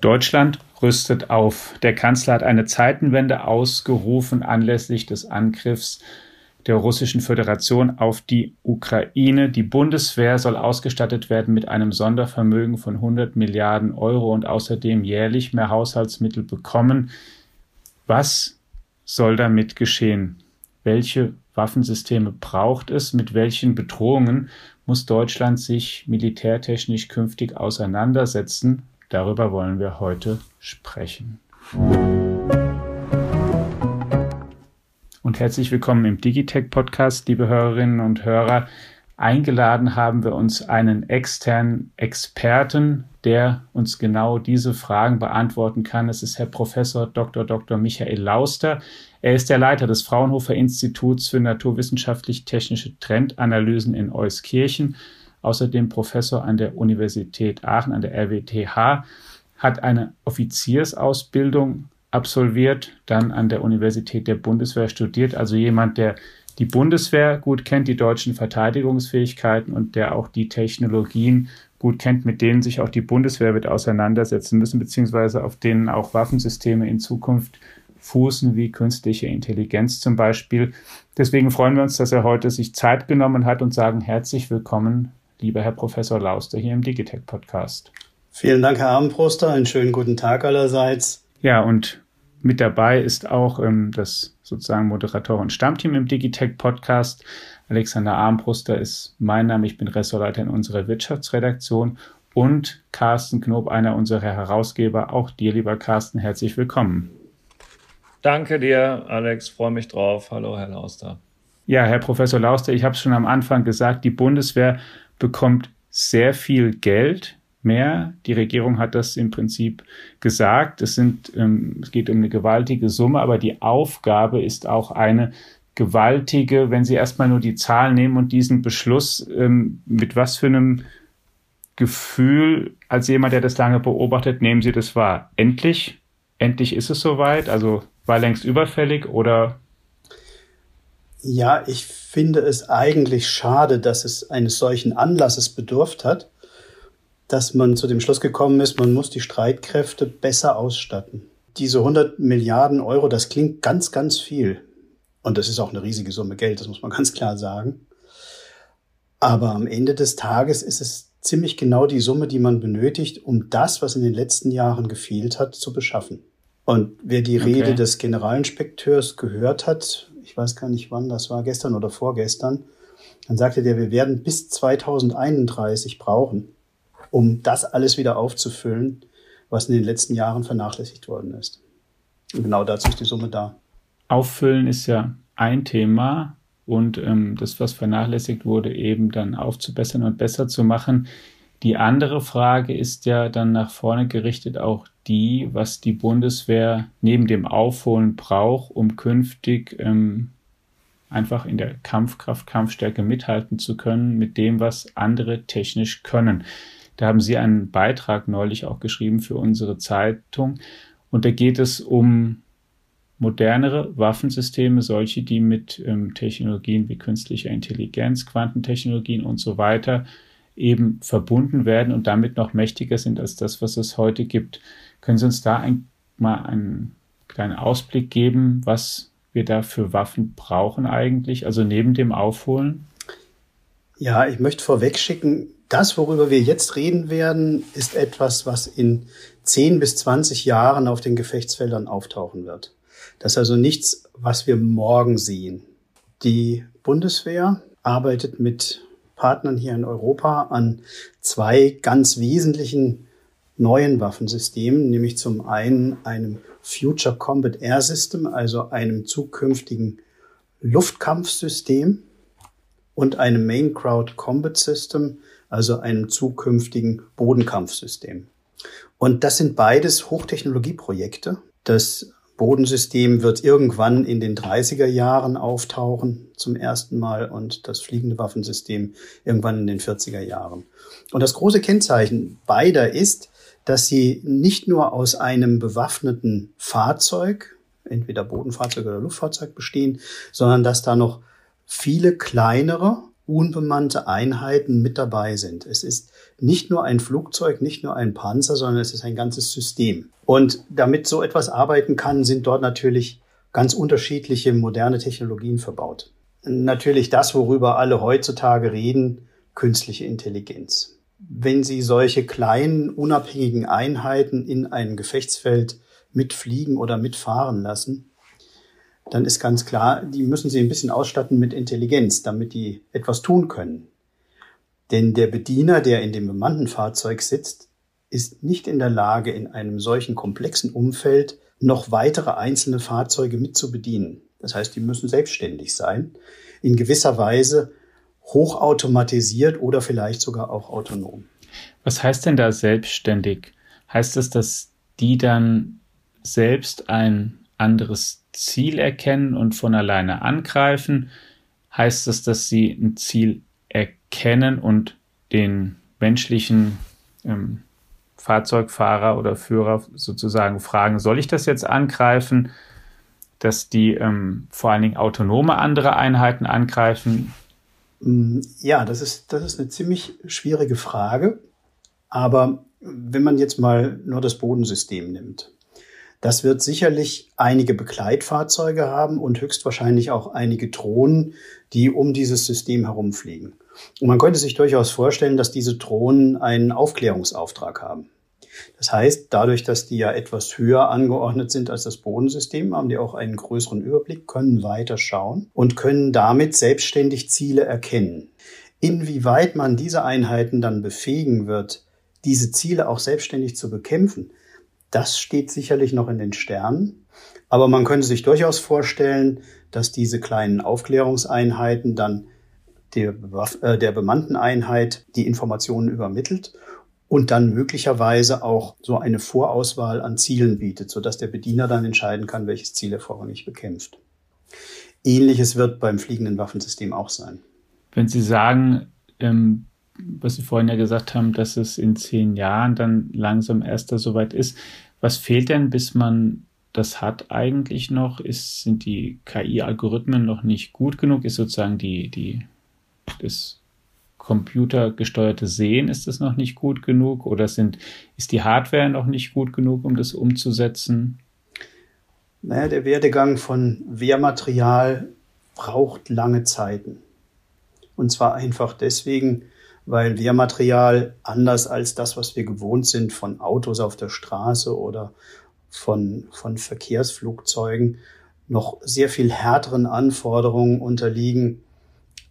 Deutschland rüstet auf. Der Kanzler hat eine Zeitenwende ausgerufen anlässlich des Angriffs der Russischen Föderation auf die Ukraine. Die Bundeswehr soll ausgestattet werden mit einem Sondervermögen von 100 Milliarden Euro und außerdem jährlich mehr Haushaltsmittel bekommen. Was soll damit geschehen? Welche Waffensysteme braucht es? Mit welchen Bedrohungen muss Deutschland sich militärtechnisch künftig auseinandersetzen? Darüber wollen wir heute sprechen. Und herzlich willkommen im Digitech Podcast, liebe Hörerinnen und Hörer. Eingeladen haben wir uns einen externen Experten, der uns genau diese Fragen beantworten kann. Es ist Herr Professor Dr. Dr. Michael Lauster. Er ist der Leiter des Fraunhofer Instituts für naturwissenschaftlich-technische Trendanalysen in Euskirchen außerdem Professor an der Universität Aachen, an der RWTH, hat eine Offiziersausbildung absolviert, dann an der Universität der Bundeswehr studiert, also jemand, der die Bundeswehr gut kennt, die deutschen Verteidigungsfähigkeiten und der auch die Technologien gut kennt, mit denen sich auch die Bundeswehr wird auseinandersetzen müssen, beziehungsweise auf denen auch Waffensysteme in Zukunft fußen, wie künstliche Intelligenz zum Beispiel. Deswegen freuen wir uns, dass er heute sich Zeit genommen hat und sagen herzlich willkommen lieber Herr Professor Lauster hier im Digitech Podcast. Vielen Dank, Herr Armbruster. Einen schönen guten Tag allerseits. Ja, und mit dabei ist auch ähm, das sozusagen Moderatoren-Stammteam im Digitech Podcast. Alexander Armbruster ist mein Name. Ich bin Ressortleiter in unserer Wirtschaftsredaktion und Carsten Knob, einer unserer Herausgeber. Auch dir, lieber Carsten, herzlich willkommen. Danke dir, Alex. Freue mich drauf. Hallo, Herr Lauster. Ja, Herr Professor Lauster, ich habe es schon am Anfang gesagt, die Bundeswehr bekommt sehr viel Geld mehr. Die Regierung hat das im Prinzip gesagt. Es, sind, ähm, es geht um eine gewaltige Summe, aber die Aufgabe ist auch eine gewaltige, wenn Sie erstmal nur die Zahlen nehmen und diesen Beschluss, ähm, mit was für einem Gefühl, als jemand, der das lange beobachtet, nehmen Sie das wahr? Endlich? Endlich ist es soweit? Also war längst überfällig oder ja, ich finde es eigentlich schade, dass es eines solchen Anlasses bedurft hat, dass man zu dem Schluss gekommen ist, man muss die Streitkräfte besser ausstatten. Diese 100 Milliarden Euro, das klingt ganz, ganz viel. Und das ist auch eine riesige Summe Geld, das muss man ganz klar sagen. Aber am Ende des Tages ist es ziemlich genau die Summe, die man benötigt, um das, was in den letzten Jahren gefehlt hat, zu beschaffen. Und wer die okay. Rede des Generalinspekteurs gehört hat, ich weiß gar nicht wann, das war gestern oder vorgestern, dann sagte der, wir werden bis 2031 brauchen, um das alles wieder aufzufüllen, was in den letzten Jahren vernachlässigt worden ist. Und genau dazu ist die Summe da. Auffüllen ist ja ein Thema und ähm, das, was vernachlässigt wurde, eben dann aufzubessern und besser zu machen. Die andere Frage ist ja dann nach vorne gerichtet auch die, was die Bundeswehr neben dem Aufholen braucht, um künftig ähm, einfach in der Kampfkraft, Kampfstärke mithalten zu können mit dem, was andere technisch können. Da haben Sie einen Beitrag neulich auch geschrieben für unsere Zeitung. Und da geht es um modernere Waffensysteme, solche, die mit ähm, Technologien wie künstlicher Intelligenz, Quantentechnologien und so weiter eben verbunden werden und damit noch mächtiger sind als das, was es heute gibt. Können Sie uns da ein, mal einen kleinen Ausblick geben, was wir da für Waffen brauchen eigentlich, also neben dem Aufholen? Ja, ich möchte vorweg schicken, das, worüber wir jetzt reden werden, ist etwas, was in 10 bis 20 Jahren auf den Gefechtsfeldern auftauchen wird. Das ist also nichts, was wir morgen sehen. Die Bundeswehr arbeitet mit Partnern hier in Europa an zwei ganz wesentlichen neuen Waffensystemen, nämlich zum einen einem Future Combat Air System, also einem zukünftigen Luftkampfsystem und einem Main Crowd Combat System, also einem zukünftigen Bodenkampfsystem. Und das sind beides Hochtechnologieprojekte. Das Bodensystem wird irgendwann in den 30er Jahren auftauchen zum ersten Mal und das fliegende Waffensystem irgendwann in den 40er Jahren. Und das große Kennzeichen beider ist, dass sie nicht nur aus einem bewaffneten Fahrzeug, entweder Bodenfahrzeug oder Luftfahrzeug bestehen, sondern dass da noch viele kleinere, unbemannte Einheiten mit dabei sind. Es ist nicht nur ein Flugzeug, nicht nur ein Panzer, sondern es ist ein ganzes System. Und damit so etwas arbeiten kann, sind dort natürlich ganz unterschiedliche moderne Technologien verbaut. Natürlich das, worüber alle heutzutage reden, künstliche Intelligenz. Wenn Sie solche kleinen, unabhängigen Einheiten in einem Gefechtsfeld mitfliegen oder mitfahren lassen, dann ist ganz klar, die müssen Sie ein bisschen ausstatten mit Intelligenz, damit die etwas tun können. Denn der Bediener, der in dem bemannten Fahrzeug sitzt, ist nicht in der Lage, in einem solchen komplexen Umfeld noch weitere einzelne Fahrzeuge mit zu bedienen. Das heißt, die müssen selbstständig sein, in gewisser Weise hochautomatisiert oder vielleicht sogar auch autonom. Was heißt denn da selbstständig? Heißt es, dass die dann selbst ein anderes Ziel erkennen und von alleine angreifen? Heißt es, dass sie ein Ziel erkennen und den menschlichen ähm, Fahrzeugfahrer oder Führer sozusagen fragen, soll ich das jetzt angreifen? Dass die ähm, vor allen Dingen autonome andere Einheiten angreifen? Mm, ja, das ist, das ist eine ziemlich schwierige Frage. Aber wenn man jetzt mal nur das Bodensystem nimmt, das wird sicherlich einige Begleitfahrzeuge haben und höchstwahrscheinlich auch einige Drohnen, die um dieses System herumfliegen. Und man könnte sich durchaus vorstellen, dass diese Drohnen einen Aufklärungsauftrag haben. Das heißt, dadurch, dass die ja etwas höher angeordnet sind als das Bodensystem, haben die auch einen größeren Überblick, können weiter schauen und können damit selbstständig Ziele erkennen. Inwieweit man diese Einheiten dann befähigen wird, diese Ziele auch selbstständig zu bekämpfen, das steht sicherlich noch in den Sternen. Aber man könnte sich durchaus vorstellen, dass diese kleinen Aufklärungseinheiten dann der, äh, der bemannten Einheit die Informationen übermittelt und dann möglicherweise auch so eine Vorauswahl an Zielen bietet, sodass der Bediener dann entscheiden kann, welches Ziel er vorrangig bekämpft. Ähnliches wird beim fliegenden Waffensystem auch sein. Wenn Sie sagen, ähm, was Sie vorhin ja gesagt haben, dass es in zehn Jahren dann langsam erst da soweit ist, was fehlt denn, bis man das hat eigentlich noch? Ist, sind die KI-Algorithmen noch nicht gut genug? Ist sozusagen die, die, das computergesteuerte Sehen, ist das noch nicht gut genug? Oder sind, ist die Hardware noch nicht gut genug, um das umzusetzen? Naja, der Werdegang von Wehrmaterial braucht lange Zeiten. Und zwar einfach deswegen, weil Wehrmaterial anders als das, was wir gewohnt sind von Autos auf der Straße oder von, von Verkehrsflugzeugen, noch sehr viel härteren Anforderungen unterliegen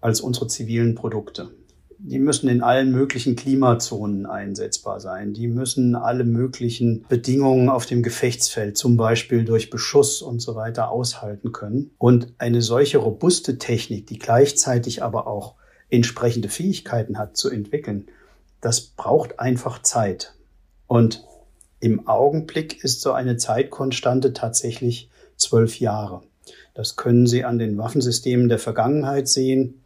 als unsere zivilen Produkte. Die müssen in allen möglichen Klimazonen einsetzbar sein. Die müssen alle möglichen Bedingungen auf dem Gefechtsfeld, zum Beispiel durch Beschuss und so weiter, aushalten können. Und eine solche robuste Technik, die gleichzeitig aber auch entsprechende Fähigkeiten hat zu entwickeln, das braucht einfach Zeit. Und im Augenblick ist so eine Zeitkonstante tatsächlich zwölf Jahre. Das können Sie an den Waffensystemen der Vergangenheit sehen.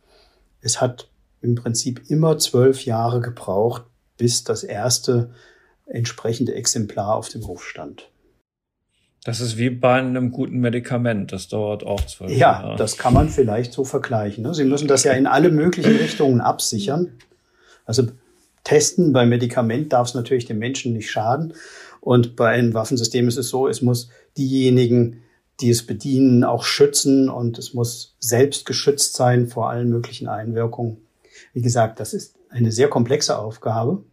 Es hat im Prinzip immer zwölf Jahre gebraucht, bis das erste entsprechende Exemplar auf dem Hof stand. Das ist wie bei einem guten Medikament. Das dauert auch zwölf ja, Jahre. Ja, das kann man vielleicht so vergleichen. Ne? Sie müssen das ja in alle möglichen Richtungen absichern. Also testen bei Medikament darf es natürlich dem Menschen nicht schaden. Und bei einem Waffensystem ist es so, es muss diejenigen, die es bedienen, auch schützen und es muss selbst geschützt sein vor allen möglichen Einwirkungen. Wie gesagt, das ist eine sehr komplexe Aufgabe.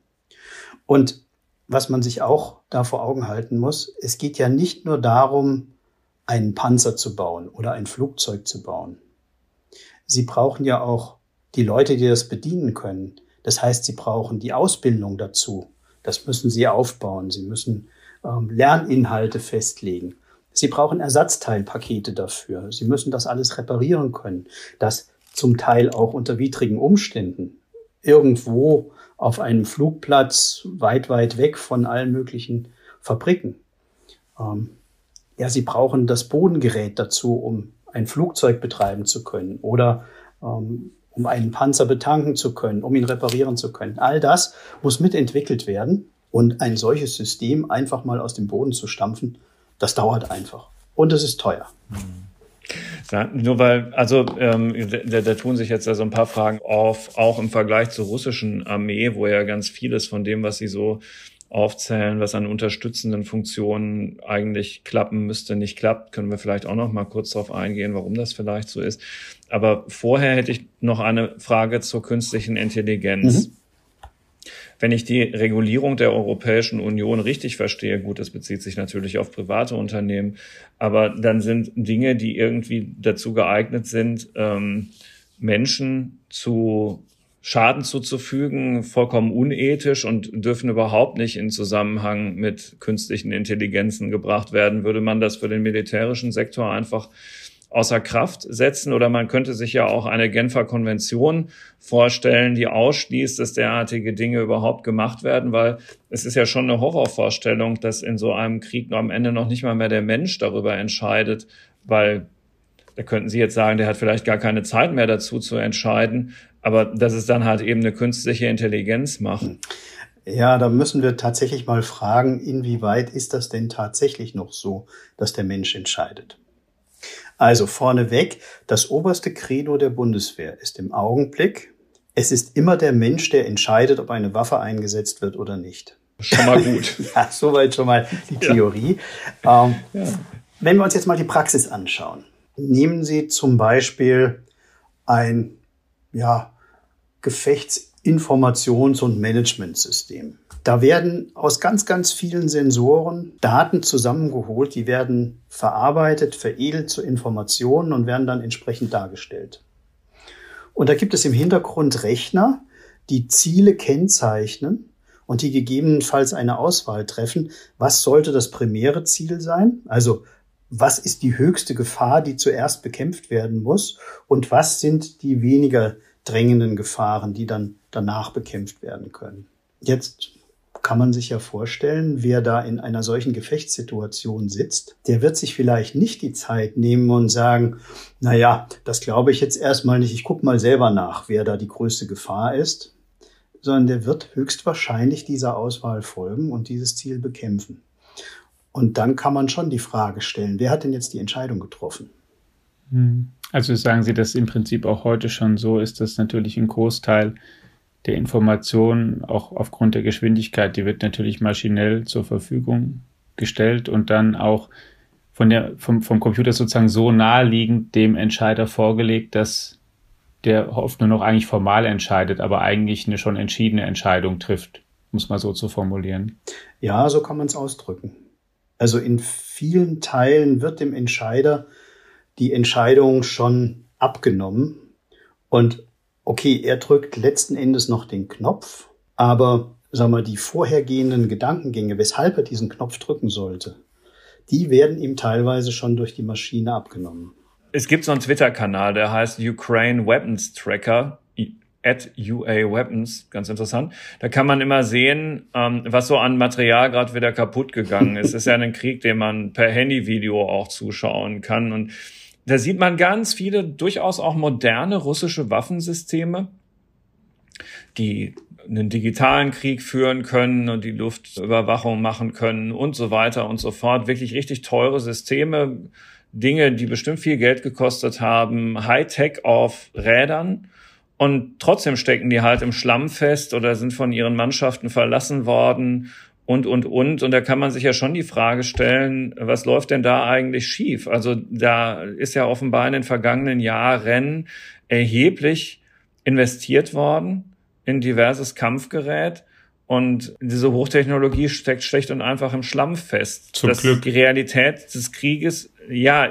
Und was man sich auch da vor Augen halten muss, es geht ja nicht nur darum, einen Panzer zu bauen oder ein Flugzeug zu bauen. Sie brauchen ja auch die Leute, die das bedienen können. Das heißt, sie brauchen die Ausbildung dazu. Das müssen sie aufbauen. Sie müssen ähm, Lerninhalte festlegen. Sie brauchen Ersatzteilpakete dafür. Sie müssen das alles reparieren können. Das zum Teil auch unter widrigen Umständen. Irgendwo auf einem Flugplatz weit, weit weg von allen möglichen Fabriken. Ähm, ja, sie brauchen das Bodengerät dazu, um ein Flugzeug betreiben zu können oder ähm, um einen Panzer betanken zu können, um ihn reparieren zu können. All das muss mitentwickelt werden und ein solches System einfach mal aus dem Boden zu stampfen, das dauert einfach und es ist teuer. Nur weil, also ähm, da, da tun sich jetzt ja so ein paar Fragen auf, auch im Vergleich zur russischen Armee, wo ja ganz vieles von dem, was sie so aufzählen, was an unterstützenden Funktionen eigentlich klappen müsste, nicht klappt, können wir vielleicht auch noch mal kurz darauf eingehen, warum das vielleicht so ist. Aber vorher hätte ich noch eine Frage zur künstlichen Intelligenz. Mhm. Wenn ich die Regulierung der Europäischen Union richtig verstehe, gut, das bezieht sich natürlich auf private Unternehmen, aber dann sind Dinge, die irgendwie dazu geeignet sind, ähm, Menschen zu Schaden zuzufügen, vollkommen unethisch und dürfen überhaupt nicht in Zusammenhang mit künstlichen Intelligenzen gebracht werden. Würde man das für den militärischen Sektor einfach außer Kraft setzen oder man könnte sich ja auch eine Genfer Konvention vorstellen, die ausschließt, dass derartige Dinge überhaupt gemacht werden, weil es ist ja schon eine Horrorvorstellung, dass in so einem Krieg am Ende noch nicht mal mehr der Mensch darüber entscheidet, weil da könnten Sie jetzt sagen, der hat vielleicht gar keine Zeit mehr dazu zu entscheiden, aber dass es dann halt eben eine künstliche Intelligenz macht. Ja, da müssen wir tatsächlich mal fragen, inwieweit ist das denn tatsächlich noch so, dass der Mensch entscheidet? Also vorneweg, das oberste Credo der Bundeswehr ist im Augenblick, es ist immer der Mensch, der entscheidet, ob eine Waffe eingesetzt wird oder nicht. Schon mal gut. ja, soweit schon mal die Theorie. Ja. Ähm, ja. Wenn wir uns jetzt mal die Praxis anschauen. Nehmen Sie zum Beispiel ein ja, Gefechtsinformations- und Managementsystem. Da werden aus ganz, ganz vielen Sensoren Daten zusammengeholt, die werden verarbeitet, veredelt zu Informationen und werden dann entsprechend dargestellt. Und da gibt es im Hintergrund Rechner, die Ziele kennzeichnen und die gegebenenfalls eine Auswahl treffen. Was sollte das primäre Ziel sein? Also was ist die höchste Gefahr, die zuerst bekämpft werden muss? Und was sind die weniger drängenden Gefahren, die dann danach bekämpft werden können? Jetzt kann man sich ja vorstellen, wer da in einer solchen Gefechtssituation sitzt, der wird sich vielleicht nicht die Zeit nehmen und sagen, na ja, das glaube ich jetzt erstmal nicht, ich gucke mal selber nach, wer da die größte Gefahr ist, sondern der wird höchstwahrscheinlich dieser Auswahl folgen und dieses Ziel bekämpfen. Und dann kann man schon die Frage stellen, wer hat denn jetzt die Entscheidung getroffen? Hm. Also sagen Sie, dass im Prinzip auch heute schon so ist, dass natürlich ein Großteil der Information, auch aufgrund der Geschwindigkeit, die wird natürlich maschinell zur Verfügung gestellt und dann auch von der, vom, vom Computer sozusagen so naheliegend dem Entscheider vorgelegt, dass der oft nur noch eigentlich formal entscheidet, aber eigentlich eine schon entschiedene Entscheidung trifft, muss man so zu formulieren. Ja, so kann man es ausdrücken. Also in vielen Teilen wird dem Entscheider die Entscheidung schon abgenommen und okay, er drückt letzten Endes noch den Knopf, aber sag mal, die vorhergehenden Gedankengänge, weshalb er diesen Knopf drücken sollte, die werden ihm teilweise schon durch die Maschine abgenommen. Es gibt so einen Twitter-Kanal, der heißt Ukraine Weapons Tracker, at UA Weapons, ganz interessant. Da kann man immer sehen, ähm, was so an Material gerade wieder kaputt gegangen ist. Es ist ja ein Krieg, den man per Handyvideo auch zuschauen kann. Und da sieht man ganz viele durchaus auch moderne russische Waffensysteme, die einen digitalen Krieg führen können und die Luftüberwachung machen können und so weiter und so fort. Wirklich richtig teure Systeme, Dinge, die bestimmt viel Geld gekostet haben, Hightech auf Rädern. Und trotzdem stecken die halt im Schlamm fest oder sind von ihren Mannschaften verlassen worden und, und, und. Und da kann man sich ja schon die Frage stellen, was läuft denn da eigentlich schief? Also da ist ja offenbar in den vergangenen Jahren erheblich investiert worden in diverses Kampfgerät. Und diese Hochtechnologie steckt schlecht und einfach im Schlamm fest. Zum dass Glück. Die Realität des Krieges ja,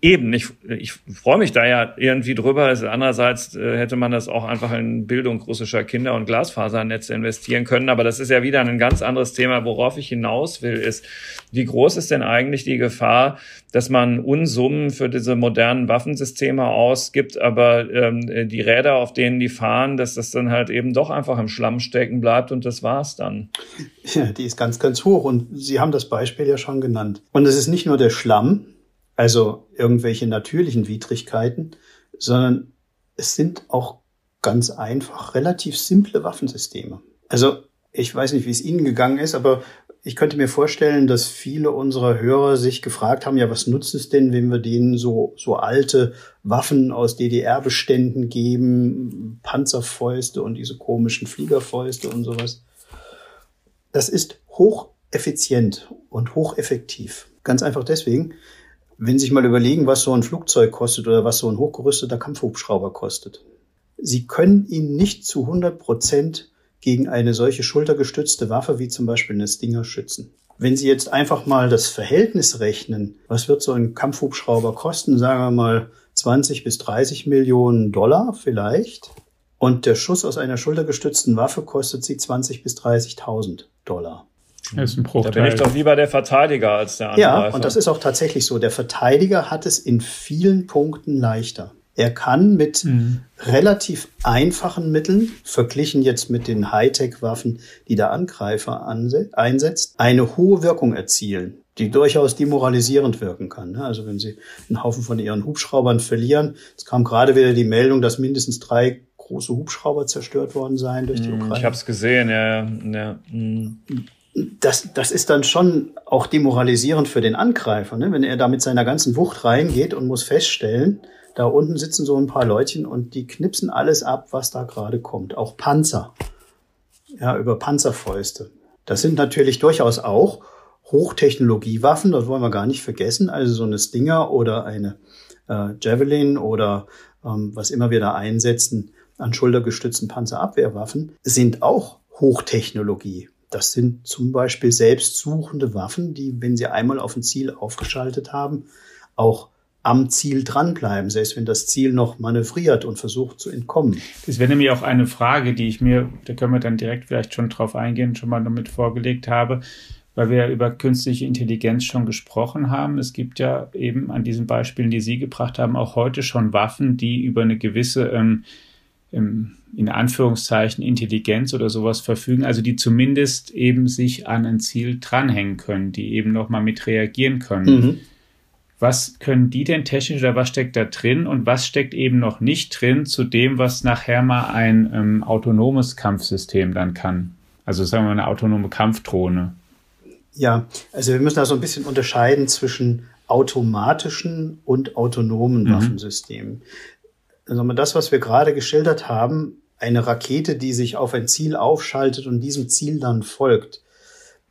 eben. Ich, ich freue mich da ja irgendwie drüber. Andererseits äh, hätte man das auch einfach in Bildung russischer Kinder und Glasfasernetze investieren können. Aber das ist ja wieder ein ganz anderes Thema. Worauf ich hinaus will, ist, wie groß ist denn eigentlich die Gefahr, dass man Unsummen für diese modernen Waffensysteme ausgibt, aber ähm, die Räder, auf denen die fahren, dass das dann halt eben doch einfach im Schlamm stecken bleibt und das war's dann. Ja, die ist ganz, ganz hoch. Und Sie haben das Beispiel ja schon genannt. Und es ist nicht nur der Schlamm, also irgendwelche natürlichen Widrigkeiten, sondern es sind auch ganz einfach relativ simple Waffensysteme. Also ich weiß nicht, wie es Ihnen gegangen ist, aber Ich könnte mir vorstellen, dass viele unserer Hörer sich gefragt haben, ja, was nutzt es denn, wenn wir denen so, so alte Waffen aus DDR-Beständen geben, Panzerfäuste und diese komischen Fliegerfäuste und sowas. Das ist hocheffizient und hocheffektiv. Ganz einfach deswegen, wenn Sie sich mal überlegen, was so ein Flugzeug kostet oder was so ein hochgerüsteter Kampfhubschrauber kostet. Sie können ihn nicht zu 100 Prozent gegen eine solche schultergestützte Waffe wie zum Beispiel eine Stinger schützen. Wenn Sie jetzt einfach mal das Verhältnis rechnen, was wird so ein Kampfhubschrauber kosten, sagen wir mal 20 bis 30 Millionen Dollar vielleicht, und der Schuss aus einer schultergestützten Waffe kostet Sie 20 bis 30.000 Dollar. Das ist ein Bruchteil. Da bin ich doch lieber der Verteidiger als der Angreifer. Ja, und das ist auch tatsächlich so. Der Verteidiger hat es in vielen Punkten leichter. Er kann mit mhm. relativ einfachen Mitteln, verglichen jetzt mit den Hightech-Waffen, die der Angreifer einsetzt, eine hohe Wirkung erzielen, die durchaus demoralisierend wirken kann. Ne? Also wenn Sie einen Haufen von Ihren Hubschraubern verlieren, es kam gerade wieder die Meldung, dass mindestens drei große Hubschrauber zerstört worden seien durch die mhm, Ukraine. Ich habe es gesehen, ja. ja. Mhm. Das, das ist dann schon auch demoralisierend für den Angreifer, ne? wenn er da mit seiner ganzen Wucht reingeht und muss feststellen, da unten sitzen so ein paar Leutchen und die knipsen alles ab, was da gerade kommt. Auch Panzer. Ja, über Panzerfäuste. Das sind natürlich durchaus auch Hochtechnologiewaffen, das wollen wir gar nicht vergessen. Also so eine Stinger oder eine äh, Javelin oder ähm, was immer wir da einsetzen an schultergestützten Panzerabwehrwaffen, sind auch Hochtechnologie. Das sind zum Beispiel selbstsuchende Waffen, die, wenn sie einmal auf ein Ziel aufgeschaltet haben, auch am Ziel dranbleiben, selbst wenn das Ziel noch manövriert und versucht zu entkommen. Das wäre nämlich auch eine Frage, die ich mir, da können wir dann direkt vielleicht schon drauf eingehen, schon mal damit vorgelegt habe, weil wir ja über künstliche Intelligenz schon gesprochen haben. Es gibt ja eben an diesen Beispielen, die Sie gebracht haben, auch heute schon Waffen, die über eine gewisse, ähm, ähm, in Anführungszeichen, Intelligenz oder sowas verfügen, also die zumindest eben sich an ein Ziel dranhängen können, die eben nochmal mit reagieren können. Mhm was können die denn technisch oder was steckt da drin und was steckt eben noch nicht drin zu dem, was nachher mal ein ähm, autonomes Kampfsystem dann kann? Also sagen wir mal eine autonome Kampfdrohne. Ja, also wir müssen da so ein bisschen unterscheiden zwischen automatischen und autonomen mhm. Waffensystemen. Also das, was wir gerade geschildert haben, eine Rakete, die sich auf ein Ziel aufschaltet und diesem Ziel dann folgt,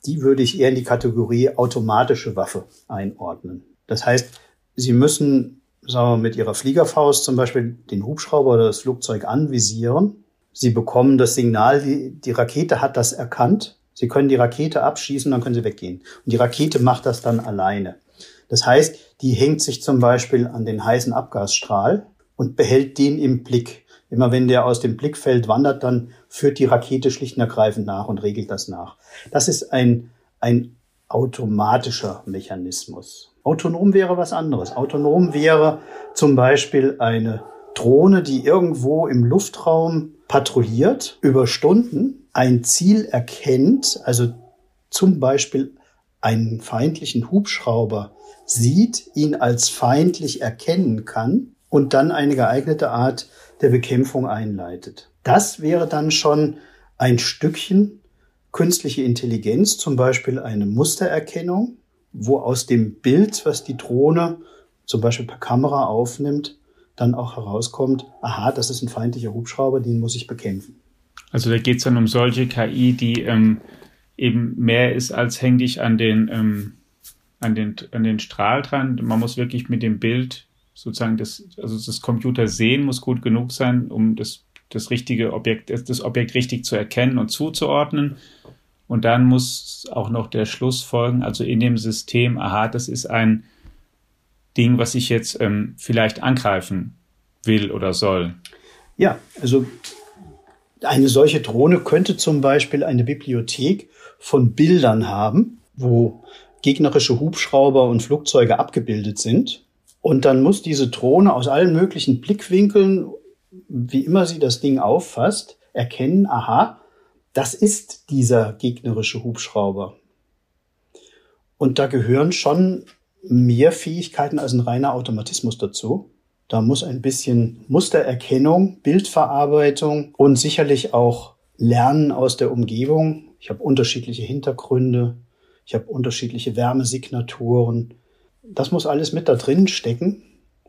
die würde ich eher in die Kategorie automatische Waffe einordnen. Das heißt, Sie müssen sagen wir, mit Ihrer Fliegerfaust zum Beispiel den Hubschrauber oder das Flugzeug anvisieren. Sie bekommen das Signal, die, die Rakete hat das erkannt. Sie können die Rakete abschießen, dann können Sie weggehen. Und die Rakete macht das dann alleine. Das heißt, die hängt sich zum Beispiel an den heißen Abgasstrahl und behält den im Blick. Immer wenn der aus dem Blickfeld wandert, dann führt die Rakete schlicht und ergreifend nach und regelt das nach. Das ist ein, ein automatischer Mechanismus. Autonom wäre was anderes. Autonom wäre zum Beispiel eine Drohne, die irgendwo im Luftraum patrouilliert, über Stunden ein Ziel erkennt, also zum Beispiel einen feindlichen Hubschrauber sieht, ihn als feindlich erkennen kann und dann eine geeignete Art der Bekämpfung einleitet. Das wäre dann schon ein Stückchen künstliche Intelligenz, zum Beispiel eine Mustererkennung, wo aus dem Bild, was die Drohne zum Beispiel per Kamera aufnimmt, dann auch herauskommt, aha, das ist ein feindlicher Hubschrauber, den muss ich bekämpfen. Also da geht es dann um solche KI, die ähm, eben mehr ist als häng dich an den, ähm, an, den, an den Strahl dran. Man muss wirklich mit dem Bild sozusagen das, also das Computer sehen muss gut genug sein, um das, das richtige Objekt, das Objekt richtig zu erkennen und zuzuordnen. Und dann muss auch noch der Schluss folgen, also in dem System, aha, das ist ein Ding, was ich jetzt ähm, vielleicht angreifen will oder soll. Ja, also eine solche Drohne könnte zum Beispiel eine Bibliothek von Bildern haben, wo gegnerische Hubschrauber und Flugzeuge abgebildet sind. Und dann muss diese Drohne aus allen möglichen Blickwinkeln, wie immer sie das Ding auffasst, erkennen, aha, das ist dieser gegnerische Hubschrauber. Und da gehören schon mehr Fähigkeiten als ein reiner Automatismus dazu. Da muss ein bisschen Mustererkennung, Bildverarbeitung und sicherlich auch Lernen aus der Umgebung. Ich habe unterschiedliche Hintergründe. ich habe unterschiedliche Wärmesignaturen. Das muss alles mit da drin stecken.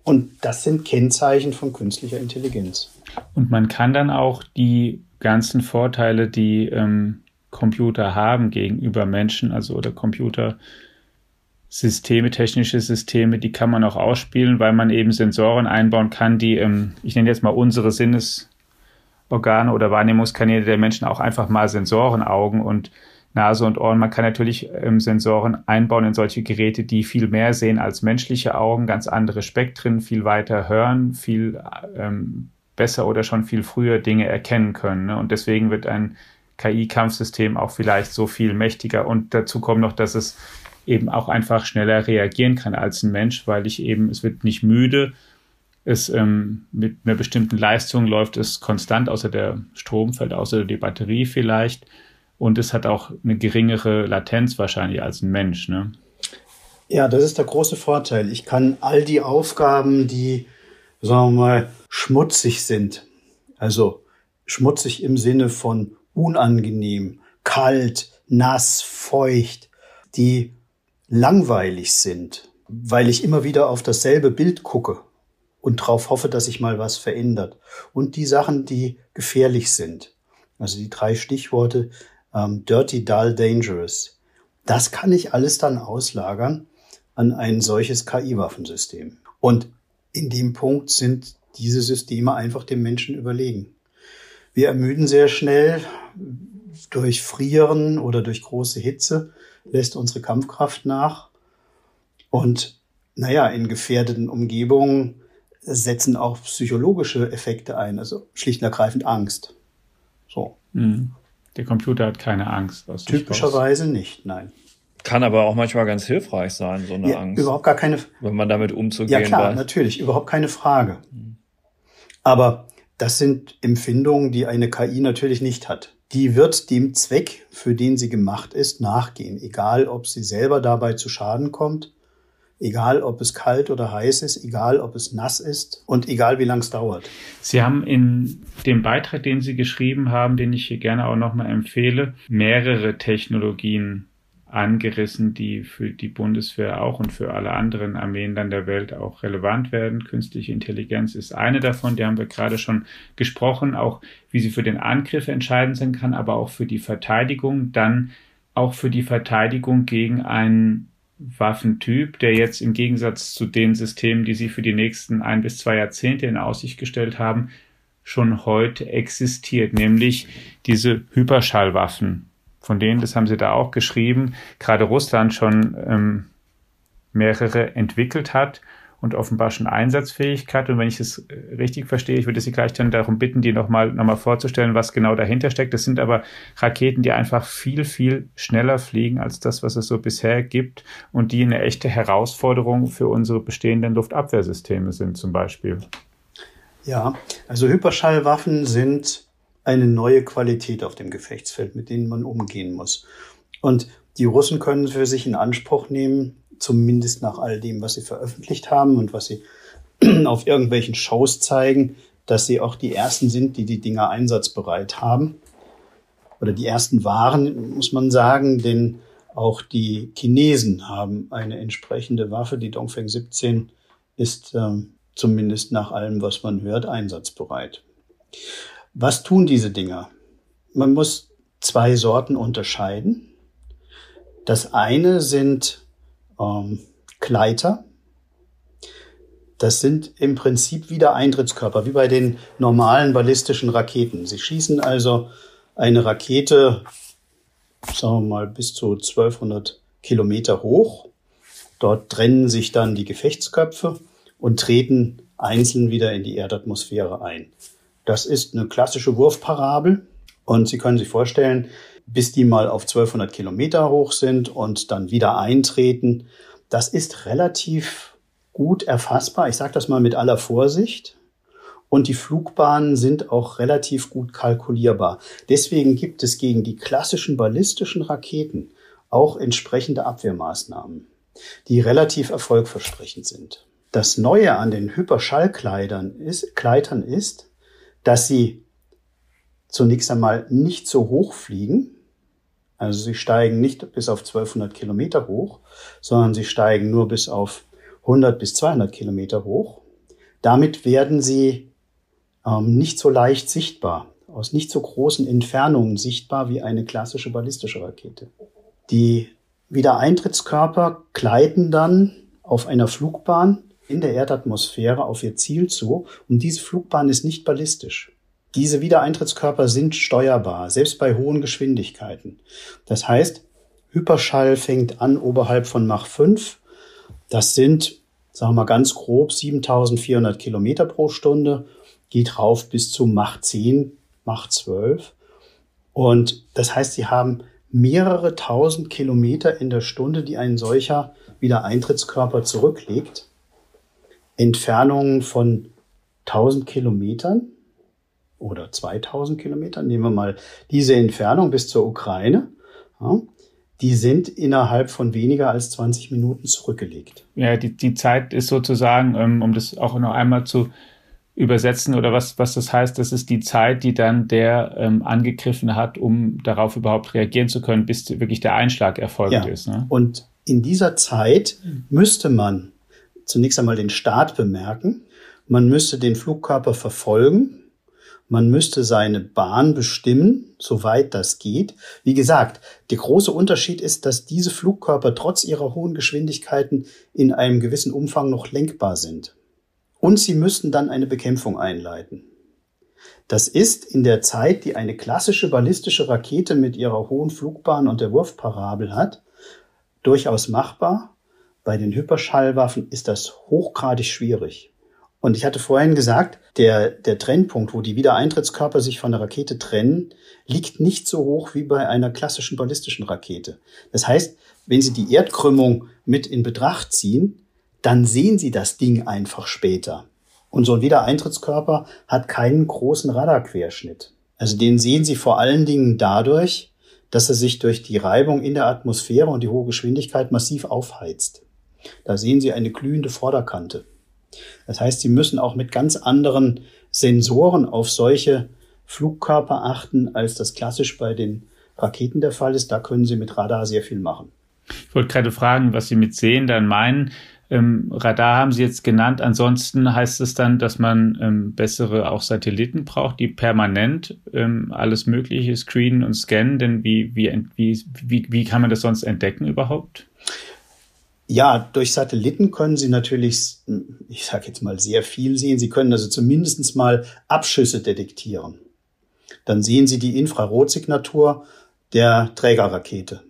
Und das sind Kennzeichen von künstlicher Intelligenz. Und man kann dann auch die ganzen Vorteile, die ähm, Computer haben gegenüber Menschen, also oder Computersysteme, technische Systeme, die kann man auch ausspielen, weil man eben Sensoren einbauen kann, die, ähm, ich nenne jetzt mal unsere Sinnesorgane oder Wahrnehmungskanäle der Menschen auch einfach mal Sensorenaugen und Nase und Ohren. Man kann natürlich ähm, Sensoren einbauen in solche Geräte, die viel mehr sehen als menschliche Augen, ganz andere Spektren, viel weiter hören, viel ähm, besser oder schon viel früher Dinge erkennen können. Ne? Und deswegen wird ein KI-Kampfsystem auch vielleicht so viel mächtiger. Und dazu kommt noch, dass es eben auch einfach schneller reagieren kann als ein Mensch, weil ich eben, es wird nicht müde, es ähm, mit einer bestimmten Leistung läuft es konstant, außer der Strom fällt, außer die Batterie vielleicht und es hat auch eine geringere Latenz wahrscheinlich als ein Mensch. Ne? Ja, das ist der große Vorteil. Ich kann all die Aufgaben, die, sagen wir mal, schmutzig sind, also schmutzig im Sinne von unangenehm, kalt, nass, feucht, die langweilig sind, weil ich immer wieder auf dasselbe Bild gucke und darauf hoffe, dass sich mal was verändert. Und die Sachen, die gefährlich sind. Also die drei Stichworte, ähm, Dirty, Dull, Dangerous. Das kann ich alles dann auslagern an ein solches KI-Waffensystem. Und in dem Punkt sind diese Systeme einfach dem Menschen überlegen. Wir ermüden sehr schnell durch Frieren oder durch große Hitze, lässt unsere Kampfkraft nach. Und naja, in gefährdeten Umgebungen setzen auch psychologische Effekte ein, also schlicht und ergreifend Angst. So. Mhm. Der Computer hat keine Angst. Aus Typischerweise nicht, nein. Kann aber auch manchmal ganz hilfreich sein, so eine ja, Angst. Überhaupt gar keine. Wenn man damit umzugehen Ja klar, weiß. natürlich, überhaupt keine Frage. Aber das sind Empfindungen, die eine KI natürlich nicht hat. Die wird dem Zweck, für den sie gemacht ist, nachgehen, egal ob sie selber dabei zu Schaden kommt egal ob es kalt oder heiß ist, egal ob es nass ist und egal wie lang es dauert. Sie haben in dem Beitrag, den Sie geschrieben haben, den ich hier gerne auch nochmal empfehle, mehrere Technologien angerissen, die für die Bundeswehr auch und für alle anderen Armeen dann der Welt auch relevant werden. Künstliche Intelligenz ist eine davon, die haben wir gerade schon gesprochen, auch wie sie für den Angriff entscheidend sein kann, aber auch für die Verteidigung, dann auch für die Verteidigung gegen einen Waffentyp, der jetzt im Gegensatz zu den Systemen, die sie für die nächsten ein bis zwei Jahrzehnte in Aussicht gestellt haben, schon heute existiert, nämlich diese Hyperschallwaffen, von denen, das haben sie da auch geschrieben, gerade Russland schon ähm, mehrere entwickelt hat und offenbar schon Einsatzfähigkeit. Und wenn ich es äh, richtig verstehe, ich würde Sie gleich dann darum bitten, die nochmal noch mal vorzustellen, was genau dahinter steckt. Das sind aber Raketen, die einfach viel, viel schneller fliegen als das, was es so bisher gibt und die eine echte Herausforderung für unsere bestehenden Luftabwehrsysteme sind zum Beispiel. Ja, also Hyperschallwaffen sind eine neue Qualität auf dem Gefechtsfeld, mit denen man umgehen muss. Und die Russen können für sich in Anspruch nehmen, zumindest nach all dem, was sie veröffentlicht haben und was sie auf irgendwelchen Shows zeigen, dass sie auch die ersten sind, die die Dinger einsatzbereit haben. Oder die ersten waren, muss man sagen, denn auch die Chinesen haben eine entsprechende Waffe. Die Dongfeng 17 ist äh, zumindest nach allem, was man hört, einsatzbereit. Was tun diese Dinger? Man muss zwei Sorten unterscheiden. Das eine sind ähm, Gleiter. Das sind im Prinzip wieder Eintrittskörper, wie bei den normalen ballistischen Raketen. Sie schießen also eine Rakete, sagen wir mal, bis zu 1200 Kilometer hoch. Dort trennen sich dann die Gefechtsköpfe und treten einzeln wieder in die Erdatmosphäre ein. Das ist eine klassische Wurfparabel und Sie können sich vorstellen, bis die mal auf 1200 Kilometer hoch sind und dann wieder eintreten. Das ist relativ gut erfassbar. Ich sage das mal mit aller Vorsicht. Und die Flugbahnen sind auch relativ gut kalkulierbar. Deswegen gibt es gegen die klassischen ballistischen Raketen auch entsprechende Abwehrmaßnahmen, die relativ erfolgversprechend sind. Das Neue an den Hyperschallkleidern ist, Kleitern ist, dass sie zunächst einmal nicht so hoch fliegen, Also sie steigen nicht bis auf 1200 Kilometer hoch, sondern sie steigen nur bis auf 100 bis 200 Kilometer hoch. Damit werden sie ähm, nicht so leicht sichtbar, aus nicht so großen Entfernungen sichtbar wie eine klassische ballistische Rakete. Die Wiedereintrittskörper gleiten dann auf einer Flugbahn in der Erdatmosphäre auf ihr Ziel zu und diese Flugbahn ist nicht ballistisch. Diese Wiedereintrittskörper sind steuerbar, selbst bei hohen Geschwindigkeiten. Das heißt, Hyperschall fängt an oberhalb von Mach 5. Das sind, sagen wir mal ganz grob, 7400 Kilometer pro Stunde, geht rauf bis zu Mach 10, Mach 12. Und das heißt, sie haben mehrere tausend Kilometer in der Stunde, die ein solcher Wiedereintrittskörper zurücklegt. Entfernungen von 1000 Kilometern oder 2000 Kilometern, nehmen wir mal diese Entfernung bis zur Ukraine, ja, die sind innerhalb von weniger als 20 Minuten zurückgelegt. Ja, die, die Zeit ist sozusagen, ähm, um das auch noch einmal zu übersetzen oder was, was das heißt, das ist die Zeit, die dann der ähm, angegriffen hat, um darauf überhaupt reagieren zu können, bis wirklich der Einschlag erfolgt ja. ist. Ne? Und in dieser Zeit müsste man zunächst einmal den Start bemerken, man müsste den Flugkörper verfolgen, man müsste seine Bahn bestimmen, soweit das geht. Wie gesagt, der große Unterschied ist, dass diese Flugkörper trotz ihrer hohen Geschwindigkeiten in einem gewissen Umfang noch lenkbar sind. Und sie müssten dann eine Bekämpfung einleiten. Das ist in der Zeit, die eine klassische ballistische Rakete mit ihrer hohen Flugbahn und der Wurfparabel hat, durchaus machbar. Bei den Hyperschallwaffen ist das hochgradig schwierig. Und ich hatte vorhin gesagt, der, der Trennpunkt, wo die Wiedereintrittskörper sich von der Rakete trennen, liegt nicht so hoch wie bei einer klassischen ballistischen Rakete. Das heißt, wenn Sie die Erdkrümmung mit in Betracht ziehen, dann sehen Sie das Ding einfach später. Und so ein Wiedereintrittskörper hat keinen großen Radarquerschnitt. Also den sehen Sie vor allen Dingen dadurch, dass er sich durch die Reibung in der Atmosphäre und die hohe Geschwindigkeit massiv aufheizt. Da sehen Sie eine glühende Vorderkante. Das heißt, Sie müssen auch mit ganz anderen Sensoren auf solche Flugkörper achten, als das klassisch bei den Raketen der Fall ist. Da können Sie mit Radar sehr viel machen. Ich wollte gerade fragen, was Sie mit Sehen dann meinen. Ähm, Radar haben Sie jetzt genannt. Ansonsten heißt es dann, dass man ähm, bessere auch Satelliten braucht, die permanent ähm, alles Mögliche screenen und scannen. Denn wie, wie, wie, wie, wie kann man das sonst entdecken überhaupt? Ja, durch Satelliten können Sie natürlich, ich sage jetzt mal, sehr viel sehen. Sie können also zumindest mal Abschüsse detektieren. Dann sehen Sie die Infrarotsignatur der Trägerrakete.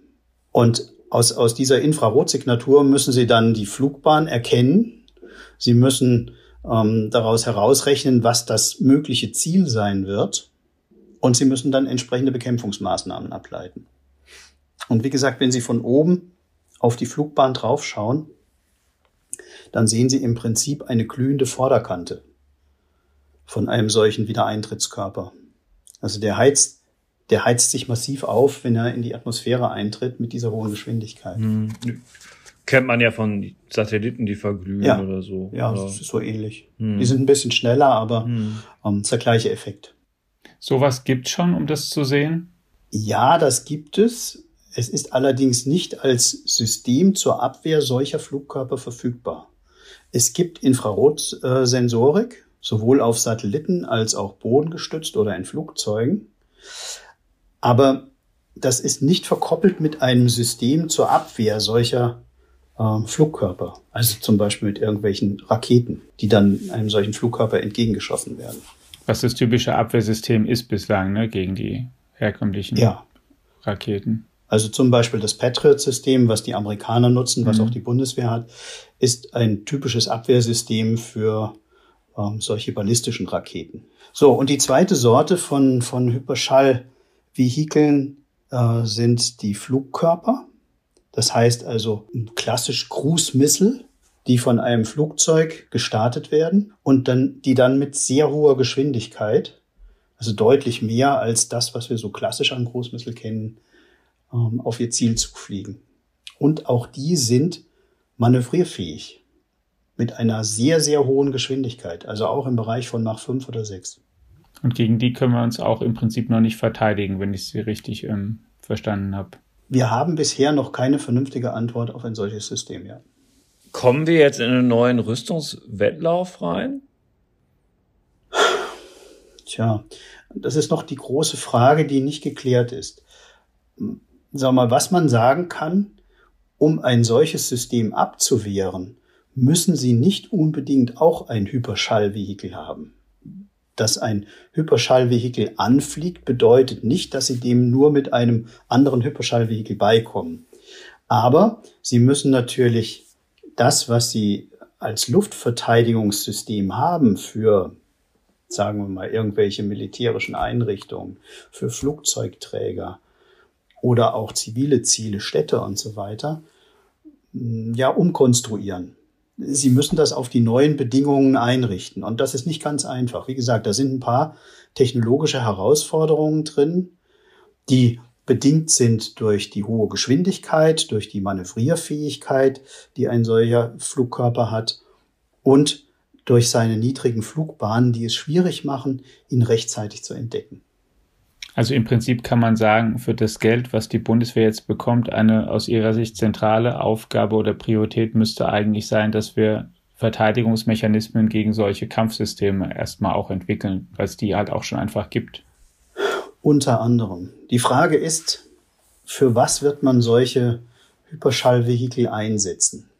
Und aus, aus dieser Infrarotsignatur müssen Sie dann die Flugbahn erkennen. Sie müssen ähm, daraus herausrechnen, was das mögliche Ziel sein wird. Und Sie müssen dann entsprechende Bekämpfungsmaßnahmen ableiten. Und wie gesagt, wenn Sie von oben auf die Flugbahn draufschauen, dann sehen Sie im Prinzip eine glühende Vorderkante von einem solchen Wiedereintrittskörper. Also der heizt, der heizt sich massiv auf, wenn er in die Atmosphäre eintritt mit dieser hohen Geschwindigkeit. Hm. Kennt man ja von Satelliten, die verglühen ja. oder so. Ja, oder? das ist so ähnlich. Hm. Die sind ein bisschen schneller, aber hm. ähm, ist der gleiche Effekt. Sowas gibt schon, um das zu sehen? Ja, das gibt es. Es ist allerdings nicht als System zur Abwehr solcher Flugkörper verfügbar. Es gibt Infrarotsensorik, sowohl auf Satelliten als auch bodengestützt oder in Flugzeugen. Aber das ist nicht verkoppelt mit einem System zur Abwehr solcher äh, Flugkörper. Also zum Beispiel mit irgendwelchen Raketen, die dann einem solchen Flugkörper entgegengeschossen werden. Was das typische Abwehrsystem ist bislang ne, gegen die herkömmlichen ja. Raketen. Also zum Beispiel das Patriot-System, was die Amerikaner nutzen, was mhm. auch die Bundeswehr hat, ist ein typisches Abwehrsystem für ähm, solche ballistischen Raketen. So, und die zweite Sorte von, von Hyperschallvehikeln äh, sind die Flugkörper. Das heißt also klassisch Cruise Missile, die von einem Flugzeug gestartet werden und dann, die dann mit sehr hoher Geschwindigkeit, also deutlich mehr als das, was wir so klassisch an Cruise Missile kennen, ähm, auf ihr Ziel zu fliegen. Und auch die sind manövrierfähig mit einer sehr, sehr hohen Geschwindigkeit, also auch im Bereich von Mach 5 oder 6. Und gegen die können wir uns auch im Prinzip noch nicht verteidigen, wenn ich sie richtig ähm, verstanden habe. Wir haben bisher noch keine vernünftige Antwort auf ein solches System, ja. Kommen wir jetzt in einen neuen Rüstungswettlauf rein? Tja, das ist noch die große Frage, die nicht geklärt ist. Sag mal, was man sagen kann, um ein solches System abzuwehren, müssen Sie nicht unbedingt auch ein Hyperschallvehikel haben. Dass ein Hyperschallvehikel anfliegt, bedeutet nicht, dass Sie dem nur mit einem anderen Hyperschallvehikel beikommen. Aber Sie müssen natürlich das, was Sie als Luftverteidigungssystem haben für sagen wir mal, irgendwelche militärischen Einrichtungen, für Flugzeugträger oder auch zivile Ziele, Städte und so weiter, mm, ja, umkonstruieren. Sie müssen das auf die neuen Bedingungen einrichten. Und das ist nicht ganz einfach. Wie gesagt, da sind ein paar technologische Herausforderungen drin, die bedingt sind durch die hohe Geschwindigkeit, durch die Manövrierfähigkeit, die ein solcher Flugkörper hat und durch seine niedrigen Flugbahnen, die es schwierig machen, ihn rechtzeitig zu entdecken. Also im Prinzip kann man sagen, für das Geld, was die Bundeswehr jetzt bekommt, eine aus ihrer Sicht zentrale Aufgabe oder Priorität müsste eigentlich sein, dass wir Verteidigungsmechanismen gegen solche Kampfsysteme erstmal auch entwickeln, weil es die halt auch schon einfach gibt. Unter anderem. Die Frage ist, für was wird man solche Hyperschallvehikel einsetzen?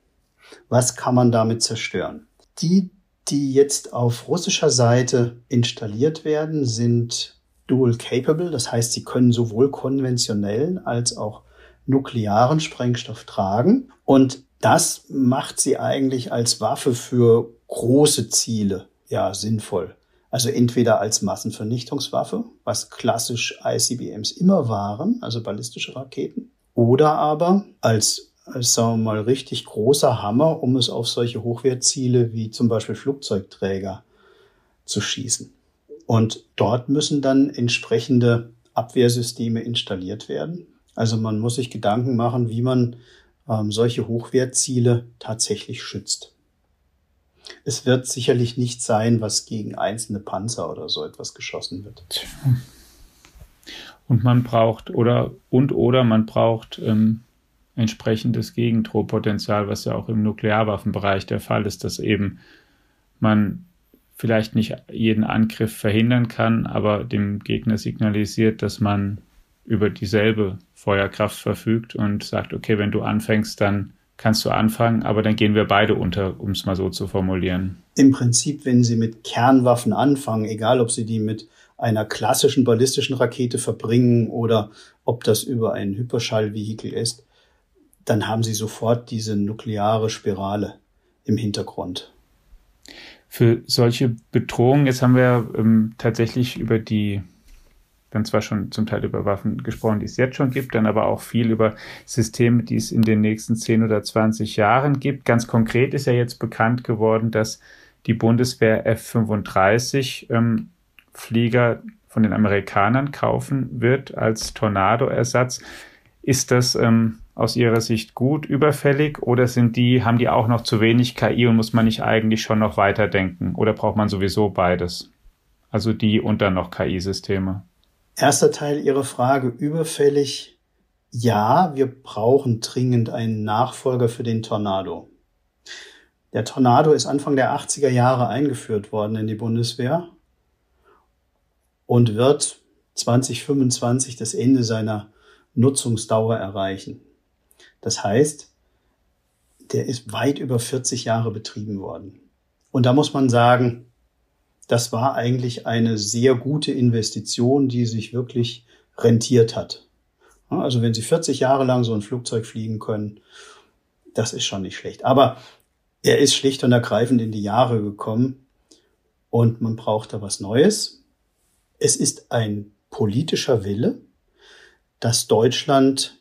Was kann man damit zerstören? Die die jetzt auf russischer Seite installiert werden, sind dual capable. Das heißt, sie können sowohl konventionellen als auch nuklearen Sprengstoff tragen. Und das macht sie eigentlich als Waffe für große Ziele ja sinnvoll. Also entweder als Massenvernichtungswaffe, was klassisch ICBMs immer waren, also ballistische Raketen, oder aber als als sagen wir mal richtig großer Hammer, um es auf solche Hochwertziele wie zum Beispiel Flugzeugträger zu schießen. Und dort müssen dann entsprechende Abwehrsysteme installiert werden. Also man muss sich Gedanken machen, wie man ähm, solche Hochwertziele tatsächlich schützt. Es wird sicherlich nicht sein, was gegen einzelne Panzer oder so etwas geschossen wird. Und man braucht oder und oder man braucht ähm, entsprechendes Gegendrohpotenzial, was ja auch im Nuklearwaffenbereich der Fall ist, dass eben man vielleicht nicht jeden Angriff verhindern kann, aber dem Gegner signalisiert, dass man über dieselbe Feuerkraft verfügt und sagt, okay, wenn du anfängst, dann kannst du anfangen, aber dann gehen wir beide unter, um es mal so zu formulieren. Im Prinzip, wenn Sie mit Kernwaffen anfangen, egal ob Sie die mit einer klassischen ballistischen Rakete verbringen oder ob das über ein Hyperschallvehikel ist, dann haben sie sofort diese nukleare Spirale im Hintergrund. Für solche Bedrohungen, jetzt haben wir ähm, tatsächlich über die, dann zwar schon zum Teil über Waffen gesprochen, die es jetzt schon gibt, dann aber auch viel über Systeme, die es in den nächsten 10 oder 20 Jahren gibt. Ganz konkret ist ja jetzt bekannt geworden, dass die Bundeswehr F-35 ähm, Flieger von den Amerikanern kaufen wird als Tornado-Ersatz. Ist das ähm, aus Ihrer Sicht gut, überfällig oder sind die, haben die auch noch zu wenig KI und muss man nicht eigentlich schon noch weiterdenken oder braucht man sowieso beides? Also die und dann noch KI-Systeme. Erster Teil Ihrer Frage, überfällig. Ja, wir brauchen dringend einen Nachfolger für den Tornado. Der Tornado ist Anfang der 80er Jahre eingeführt worden in die Bundeswehr und wird 2025 das Ende seiner Nutzungsdauer erreichen. Das heißt, der ist weit über 40 Jahre betrieben worden. Und da muss man sagen, das war eigentlich eine sehr gute Investition, die sich wirklich rentiert hat. Also wenn Sie 40 Jahre lang so ein Flugzeug fliegen können, das ist schon nicht schlecht. Aber er ist schlicht und ergreifend in die Jahre gekommen und man braucht da was Neues. Es ist ein politischer Wille, dass Deutschland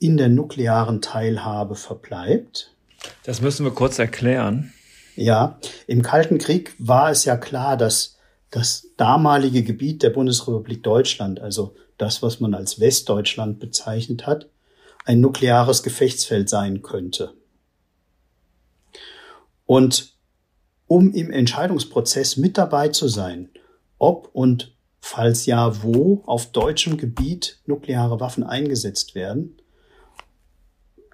in der nuklearen Teilhabe verbleibt. Das müssen wir kurz erklären. Ja, im Kalten Krieg war es ja klar, dass das damalige Gebiet der Bundesrepublik Deutschland, also das, was man als Westdeutschland bezeichnet hat, ein nukleares Gefechtsfeld sein könnte. Und um im Entscheidungsprozess mit dabei zu sein, ob und falls ja wo auf deutschem Gebiet nukleare Waffen eingesetzt werden,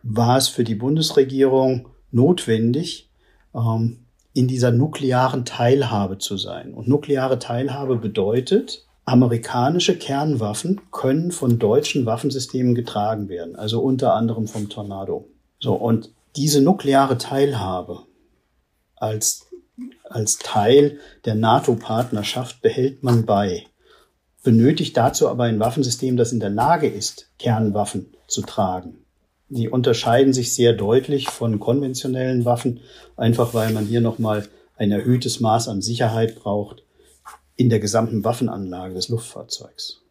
war es für die Bundesregierung notwendig, ähm, in dieser nuklearen Teilhabe zu sein. Und nukleare Teilhabe bedeutet, amerikanische Kernwaffen können von deutschen Waffensystemen getragen werden, also unter anderem vom Tornado. So, und diese nukleare Teilhabe als, als Teil der NATO-Partnerschaft behält man bei, benötigt dazu aber ein Waffensystem, das in der Lage ist, Kernwaffen zu tragen. Die unterscheiden sich sehr deutlich von konventionellen Waffen, einfach weil man hier nochmal ein erhöhtes Maß an Sicherheit braucht in der gesamten Waffenanlage des Luftfahrzeugs.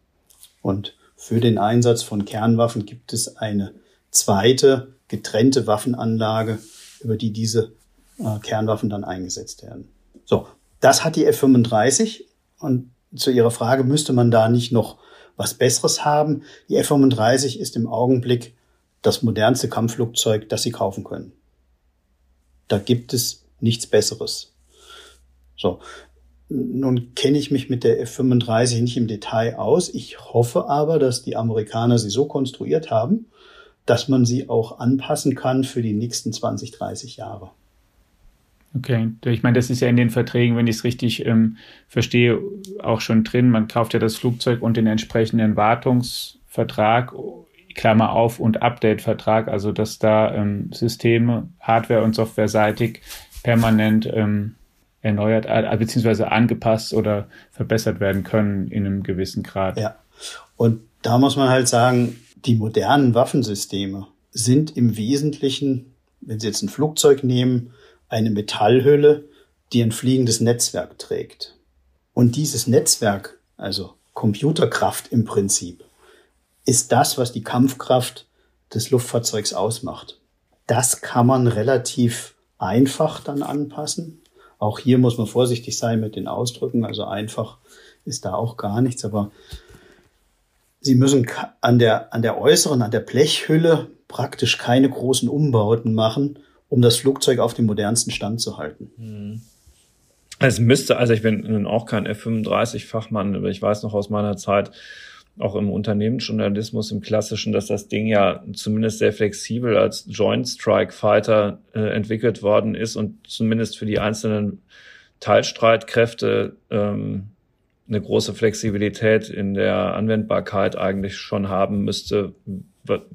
Und für den Einsatz von Kernwaffen gibt es eine zweite getrennte Waffenanlage, über die diese äh, Kernwaffen dann eingesetzt werden. So, das hat die F-35 und zu Ihrer Frage müsste man da nicht noch was Besseres haben. Die F-35 ist im Augenblick das modernste Kampfflugzeug, das Sie kaufen können. Da gibt es nichts Besseres. So. Nun kenne ich mich mit der F-35 nicht im Detail aus. Ich hoffe aber, dass die Amerikaner sie so konstruiert haben, dass man sie auch anpassen kann für die nächsten 20, 30 Jahre. Okay, ich meine, das ist ja in den Verträgen, wenn ich es richtig ähm, verstehe, auch schon drin. Man kauft ja das Flugzeug und den entsprechenden Wartungsvertrag, Klammer auf und Update-Vertrag, also dass da ähm, Systeme, Hardware- und Softwareseitig permanent ähm, erneuert, äh, beziehungsweise angepasst oder verbessert werden können in einem gewissen Grad. Ja, und da muss man halt sagen, die modernen Waffensysteme sind im Wesentlichen, wenn Sie jetzt ein Flugzeug nehmen, eine Metallhülle, die ein fliegendes Netzwerk trägt. Und dieses Netzwerk, also Computerkraft im Prinzip, ist das, was die Kampfkraft des Luftfahrzeugs ausmacht. Das kann man relativ einfach dann anpassen. Auch hier muss man vorsichtig sein mit den Ausdrücken. Also einfach ist da auch gar nichts, aber Sie müssen an der, an der äußeren, an der Blechhülle praktisch keine großen Umbauten machen, um das Flugzeug auf dem modernsten Stand zu halten. Hm. Es müsste, also ich bin nun auch kein F-35-Fachmann, aber ich weiß noch aus meiner Zeit, auch im Unternehmensjournalismus im Klassischen, dass das Ding ja zumindest sehr flexibel als Joint Strike Fighter äh, entwickelt worden ist und zumindest für die einzelnen Teilstreitkräfte ähm, eine große Flexibilität in der Anwendbarkeit eigentlich schon haben müsste.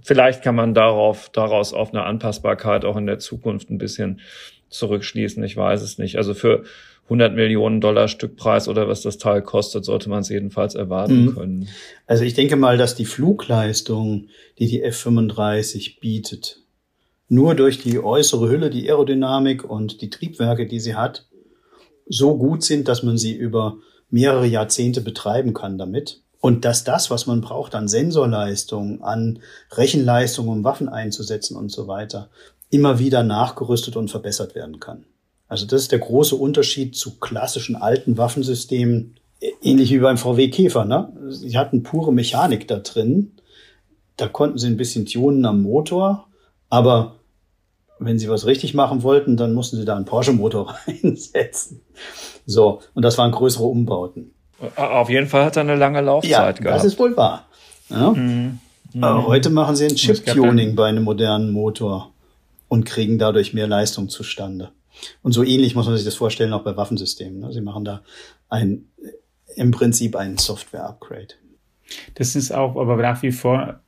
Vielleicht kann man darauf, daraus auf eine Anpassbarkeit auch in der Zukunft ein bisschen zurückschließen. Ich weiß es nicht. Also für 100 Millionen Dollar Stückpreis oder was das Teil kostet, sollte man es jedenfalls erwarten mhm. können. Also ich denke mal, dass die Flugleistung, die die F-35 bietet, nur durch die äußere Hülle, die Aerodynamik und die Triebwerke, die sie hat, so gut sind, dass man sie über mehrere Jahrzehnte betreiben kann damit. Und dass das, was man braucht an Sensorleistung, an Rechenleistung, um Waffen einzusetzen und so weiter, immer wieder nachgerüstet und verbessert werden kann. Also das ist der große Unterschied zu klassischen alten Waffensystemen, ähnlich wie beim VW Käfer. Ne? Sie hatten pure Mechanik da drin. Da konnten sie ein bisschen tunen am Motor, aber wenn sie was richtig machen wollten, dann mussten sie da einen Porsche-Motor reinsetzen. So, und das waren größere Umbauten. Auf jeden Fall hat er eine lange Laufzeit ja, gehabt. Das ist wohl wahr. Ja? Mhm. Aber heute machen sie ein Chip-Tuning bei einem modernen Motor und kriegen dadurch mehr Leistung zustande. Und so ähnlich muss man sich das vorstellen auch bei Waffensystemen. Ne? Sie machen da ein, im Prinzip ein Software-Upgrade. Das ist auch aber nach wie vor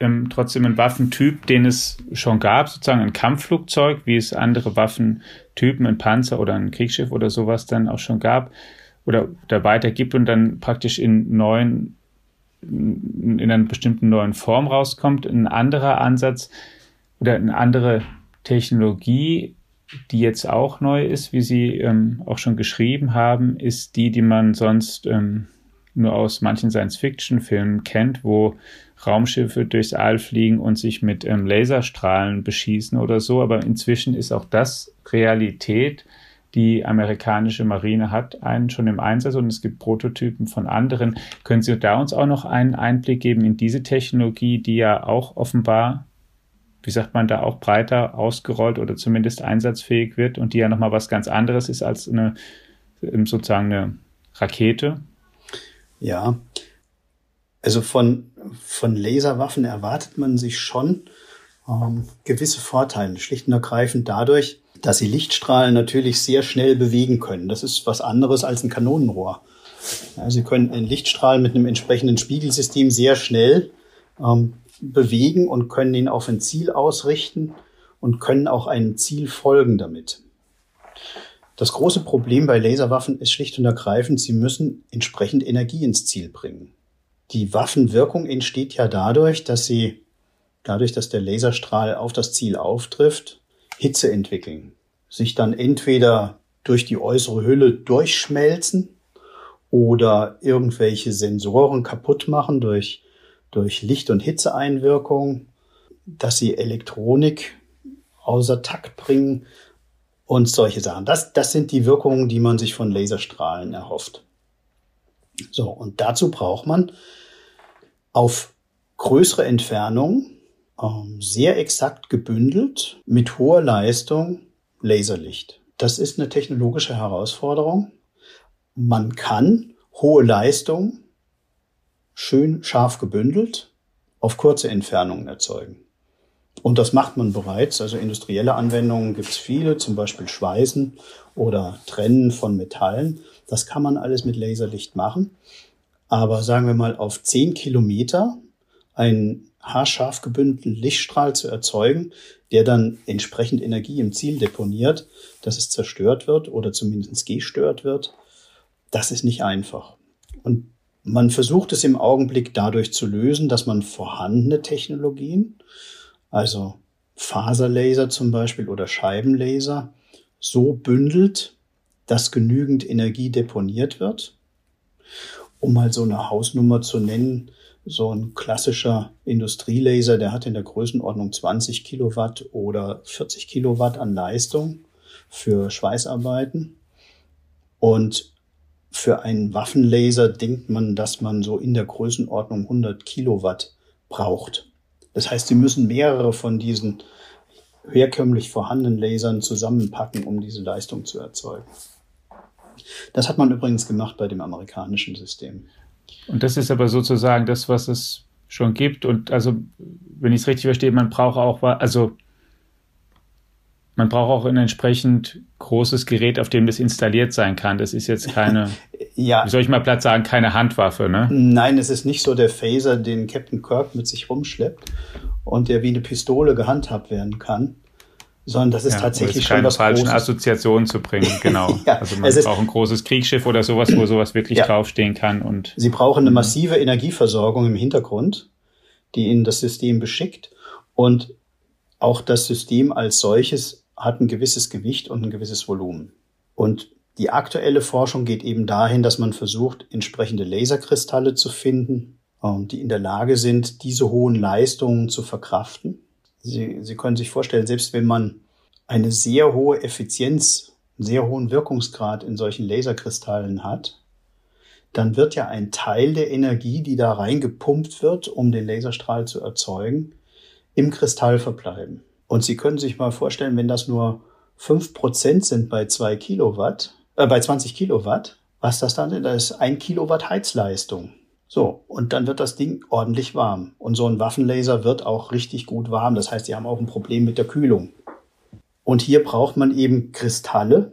ähm, trotzdem ein Waffentyp, den es schon gab, sozusagen ein Kampfflugzeug, wie es andere Waffentypen, ein Panzer oder ein Kriegsschiff oder sowas dann auch schon gab oder da weiter gibt und dann praktisch in neuen, in einer bestimmten neuen Form rauskommt. Ein anderer Ansatz oder eine andere Technologie, die jetzt auch neu ist, wie Sie ähm, auch schon geschrieben haben, ist die, die man sonst ähm, nur aus manchen Science-Fiction-Filmen kennt, wo Raumschiffe durchs All fliegen und sich mit ähm, Laserstrahlen beschießen oder so. Aber inzwischen ist auch das Realität. Die amerikanische Marine hat einen schon im Einsatz und es gibt Prototypen von anderen. Können Sie da uns auch noch einen Einblick geben in diese Technologie, die ja auch offenbar, wie sagt man da, auch breiter ausgerollt oder zumindest einsatzfähig wird und die ja nochmal was ganz anderes ist als eine ähm, sozusagen eine Rakete? Ja, also von, von Laserwaffen erwartet man sich schon, ähm, gewisse Vorteile, schlicht und ergreifend dadurch, dass sie Lichtstrahlen natürlich sehr schnell bewegen können. Das ist was anderes als ein Kanonenrohr. Ja, sie können einen Lichtstrahl mit einem entsprechenden Spiegelsystem sehr schnell ähm, bewegen und können ihn auf ein Ziel ausrichten und können auch einem Ziel folgen damit. Das große Problem bei Laserwaffen ist schlicht und ergreifend, sie müssen entsprechend Energie ins Ziel bringen. Die Waffenwirkung entsteht ja dadurch, dass sie, dadurch, dass der Laserstrahl auf das Ziel auftrifft, Hitze entwickeln, sich dann entweder durch die äußere Hülle durchschmelzen oder irgendwelche Sensoren kaputt machen durch, durch Licht- und Hitzeeinwirkung, dass sie Elektronik außer Takt bringen und solche Sachen. Das, das sind die Wirkungen, die man sich von Laserstrahlen erhofft. So, und dazu braucht man auf größere Entfernung ähm, sehr exakt gebündelt mit hoher Leistung Laserlicht. Das ist eine technologische Herausforderung. Man kann hohe Leistung schön scharf gebündelt auf kurze Entfernungen erzeugen. Und das macht man bereits. Also industrielle Anwendungen gibt es viele, zum Beispiel Schweißen oder Trennen von Metallen. Das kann man alles mit Laserlicht machen. Aber sagen wir mal auf zehn Kilometer einen haarscharf gebündelten Lichtstrahl zu erzeugen, der dann entsprechend Energie im Ziel deponiert, dass es zerstört wird oder zumindest gestört wird, das ist nicht einfach. Und man versucht es im Augenblick dadurch zu lösen, dass man vorhandene Technologien, also Faserlaser zum Beispiel oder Scheibenlaser, so bündelt, dass genügend Energie deponiert wird. Um mal so eine Hausnummer zu nennen, so ein klassischer Industrielaser, der hat in der Größenordnung 20 Kilowatt oder 40 Kilowatt an Leistung für Schweißarbeiten. Und für einen Waffenlaser denkt man, dass man so in der Größenordnung 100 Kilowatt braucht. Das heißt, Sie müssen mehrere von diesen herkömmlich vorhandenen Lasern zusammenpacken, um diese Leistung zu erzeugen. Das hat man übrigens gemacht bei dem amerikanischen System. Und das ist aber sozusagen das, was es schon gibt. Und also, wenn ich es richtig verstehe, man braucht auch, also man braucht auch ein entsprechend großes Gerät, auf dem das installiert sein kann. Das ist jetzt keine, ja. wie soll ich mal platt sagen, keine Handwaffe, ne? Nein, es ist nicht so der Phaser, den Captain Kirk mit sich rumschleppt und der wie eine Pistole gehandhabt werden kann, sondern das ist ja, tatsächlich schon was falschen Großes. Assoziationen zu bringen, genau. ja, also man braucht ein großes Kriegsschiff oder sowas, wo sowas wirklich ja. draufstehen kann und. Sie brauchen eine massive Energieversorgung im Hintergrund, die Ihnen das System beschickt und auch das System als solches hat ein gewisses Gewicht und ein gewisses Volumen. Und die aktuelle Forschung geht eben dahin, dass man versucht, entsprechende Laserkristalle zu finden, ähm, die in der Lage sind, diese hohen Leistungen zu verkraften. Sie, Sie können sich vorstellen, selbst wenn man eine sehr hohe Effizienz, einen sehr hohen Wirkungsgrad in solchen Laserkristallen hat, dann wird ja ein Teil der Energie, die da reingepumpt wird, um den Laserstrahl zu erzeugen, im Kristall verbleiben. Und Sie können sich mal vorstellen, wenn das nur fünf Prozent sind bei zwei Kilowatt, äh, bei 20 Kilowatt, was das dann ist, das ist ein Kilowatt Heizleistung. So, und dann wird das Ding ordentlich warm. Und so ein Waffenlaser wird auch richtig gut warm. Das heißt, Sie haben auch ein Problem mit der Kühlung. Und hier braucht man eben Kristalle,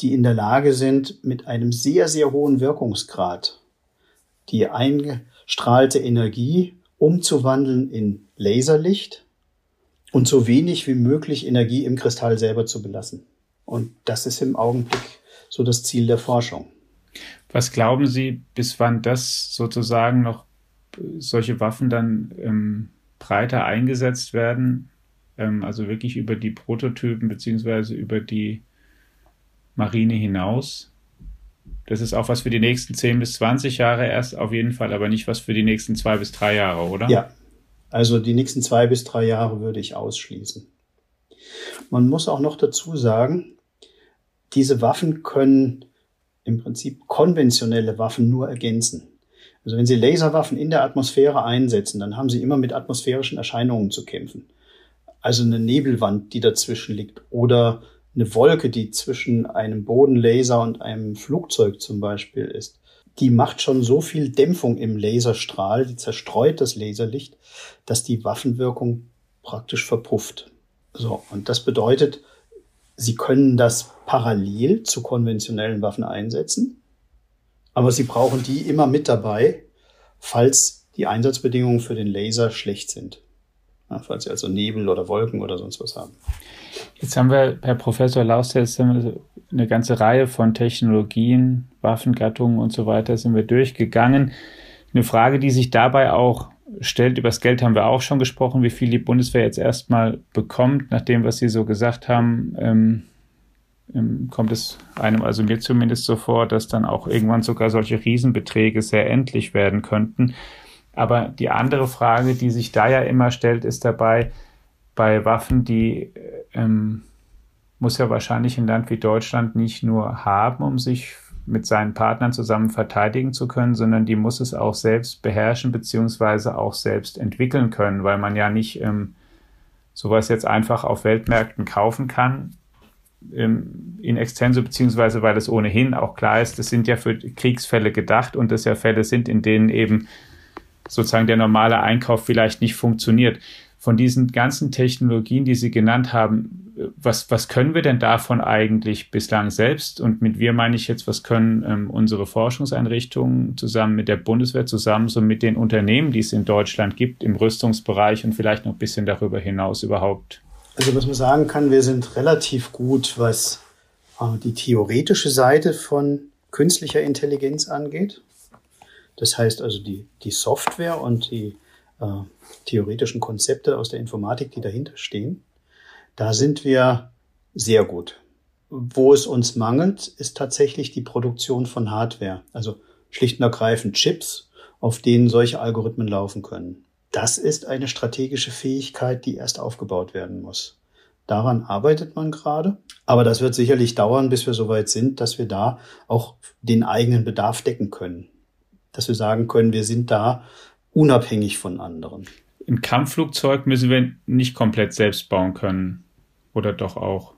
die in der Lage sind, mit einem sehr, sehr hohen Wirkungsgrad die eingestrahlte Energie umzuwandeln in Laserlicht und so wenig wie möglich Energie im Kristall selber zu belassen. Und das ist im Augenblick so das Ziel der Forschung. Was glauben Sie, bis wann das sozusagen noch solche Waffen dann ähm, breiter eingesetzt werden? Ähm, also wirklich über die Prototypen beziehungsweise über die Marine hinaus? Das ist auch was für die nächsten 10 bis 20 Jahre erst auf jeden Fall, aber nicht was für die nächsten zwei bis drei Jahre, oder? Ja, also die nächsten zwei bis drei Jahre würde ich ausschließen. Man muss auch noch dazu sagen, diese Waffen können im Prinzip konventionelle Waffen nur ergänzen. Also wenn Sie Laserwaffen in der Atmosphäre einsetzen, dann haben Sie immer mit atmosphärischen Erscheinungen zu kämpfen. Also eine Nebelwand, die dazwischen liegt oder eine Wolke, die zwischen einem Bodenlaser und einem Flugzeug zum Beispiel ist die macht schon so viel Dämpfung im Laserstrahl, die zerstreut das Laserlicht, dass die Waffenwirkung praktisch verpufft. So, und das bedeutet, sie können das parallel zu konventionellen Waffen einsetzen, aber sie brauchen die immer mit dabei, falls die Einsatzbedingungen für den Laser schlecht sind. Ja, falls sie also Nebel oder Wolken oder sonst was haben. Jetzt haben wir, Herr Professor Laus, eine ganze Reihe von Technologien, Waffengattungen und so weiter sind wir durchgegangen. Eine Frage, die sich dabei auch stellt, über das Geld haben wir auch schon gesprochen, wie viel die Bundeswehr jetzt erstmal bekommt, nach dem, was Sie so gesagt haben. Ähm, ähm, kommt es einem, also mir zumindest so vor, dass dann auch irgendwann sogar solche Riesenbeträge sehr endlich werden könnten. Aber die andere Frage, die sich da ja immer stellt, ist dabei, bei Waffen, die ähm, muss ja wahrscheinlich ein Land wie Deutschland nicht nur haben, um sich mit seinen Partnern zusammen verteidigen zu können, sondern die muss es auch selbst beherrschen beziehungsweise auch selbst entwickeln können, weil man ja nicht ähm, sowas jetzt einfach auf Weltmärkten kaufen kann ähm, in extenso, beziehungsweise weil es ohnehin auch klar ist, das sind ja für Kriegsfälle gedacht und das ja Fälle sind, in denen eben sozusagen der normale Einkauf vielleicht nicht funktioniert. Von diesen ganzen Technologien, die Sie genannt haben, was, was können wir denn davon eigentlich bislang selbst? Und mit wir meine ich jetzt, was können ähm, unsere Forschungseinrichtungen zusammen mit der Bundeswehr, zusammen so mit den Unternehmen, die es in Deutschland gibt, im Rüstungsbereich und vielleicht noch ein bisschen darüber hinaus überhaupt? Also was man sagen kann, wir sind relativ gut, was äh, die theoretische Seite von künstlicher Intelligenz angeht. Das heißt also die, die Software und die äh, theoretischen Konzepte aus der Informatik, die dahinter stehen. Da sind wir sehr gut. Wo es uns mangelt, ist tatsächlich die Produktion von Hardware, also schlicht und ergreifend Chips, auf denen solche Algorithmen laufen können. Das ist eine strategische Fähigkeit, die erst aufgebaut werden muss. Daran arbeitet man gerade. Aber das wird sicherlich dauern, bis wir soweit sind, dass wir da auch den eigenen Bedarf decken können dass wir sagen können, wir sind da unabhängig von anderen. Ein Kampfflugzeug müssen wir nicht komplett selbst bauen können. Oder doch auch?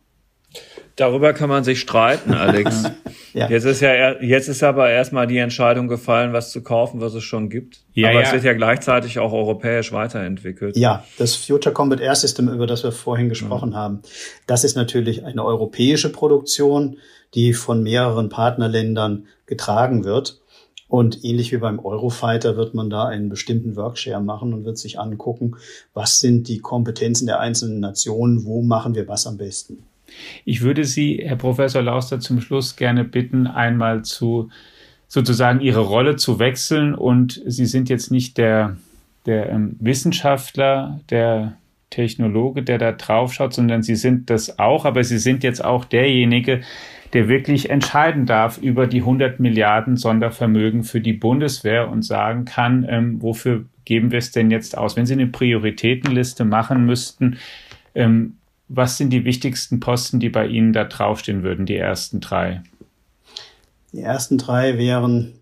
Darüber kann man sich streiten, Alex. ja. Jetzt ist ja jetzt ist aber erstmal die Entscheidung gefallen, was zu kaufen, was es schon gibt. Ja, aber ja. es wird ja gleichzeitig auch europäisch weiterentwickelt. Ja, das Future Combat Air System, über das wir vorhin gesprochen mhm. haben, das ist natürlich eine europäische Produktion, die von mehreren Partnerländern getragen wird. Und ähnlich wie beim Eurofighter wird man da einen bestimmten Workshare machen und wird sich angucken, was sind die Kompetenzen der einzelnen Nationen, wo machen wir was am besten. Ich würde Sie, Herr Professor Lauster, zum Schluss gerne bitten, einmal zu sozusagen Ihre Rolle zu wechseln. Und Sie sind jetzt nicht der, der ähm, Wissenschaftler, der Technologe, der da draufschaut, sondern Sie sind das auch, aber Sie sind jetzt auch derjenige, der wirklich entscheiden darf über die 100 Milliarden Sondervermögen für die Bundeswehr und sagen kann, ähm, wofür geben wir es denn jetzt aus? Wenn Sie eine Prioritätenliste machen müssten, ähm, was sind die wichtigsten Posten, die bei Ihnen da draufstehen würden, die ersten drei? Die ersten drei wären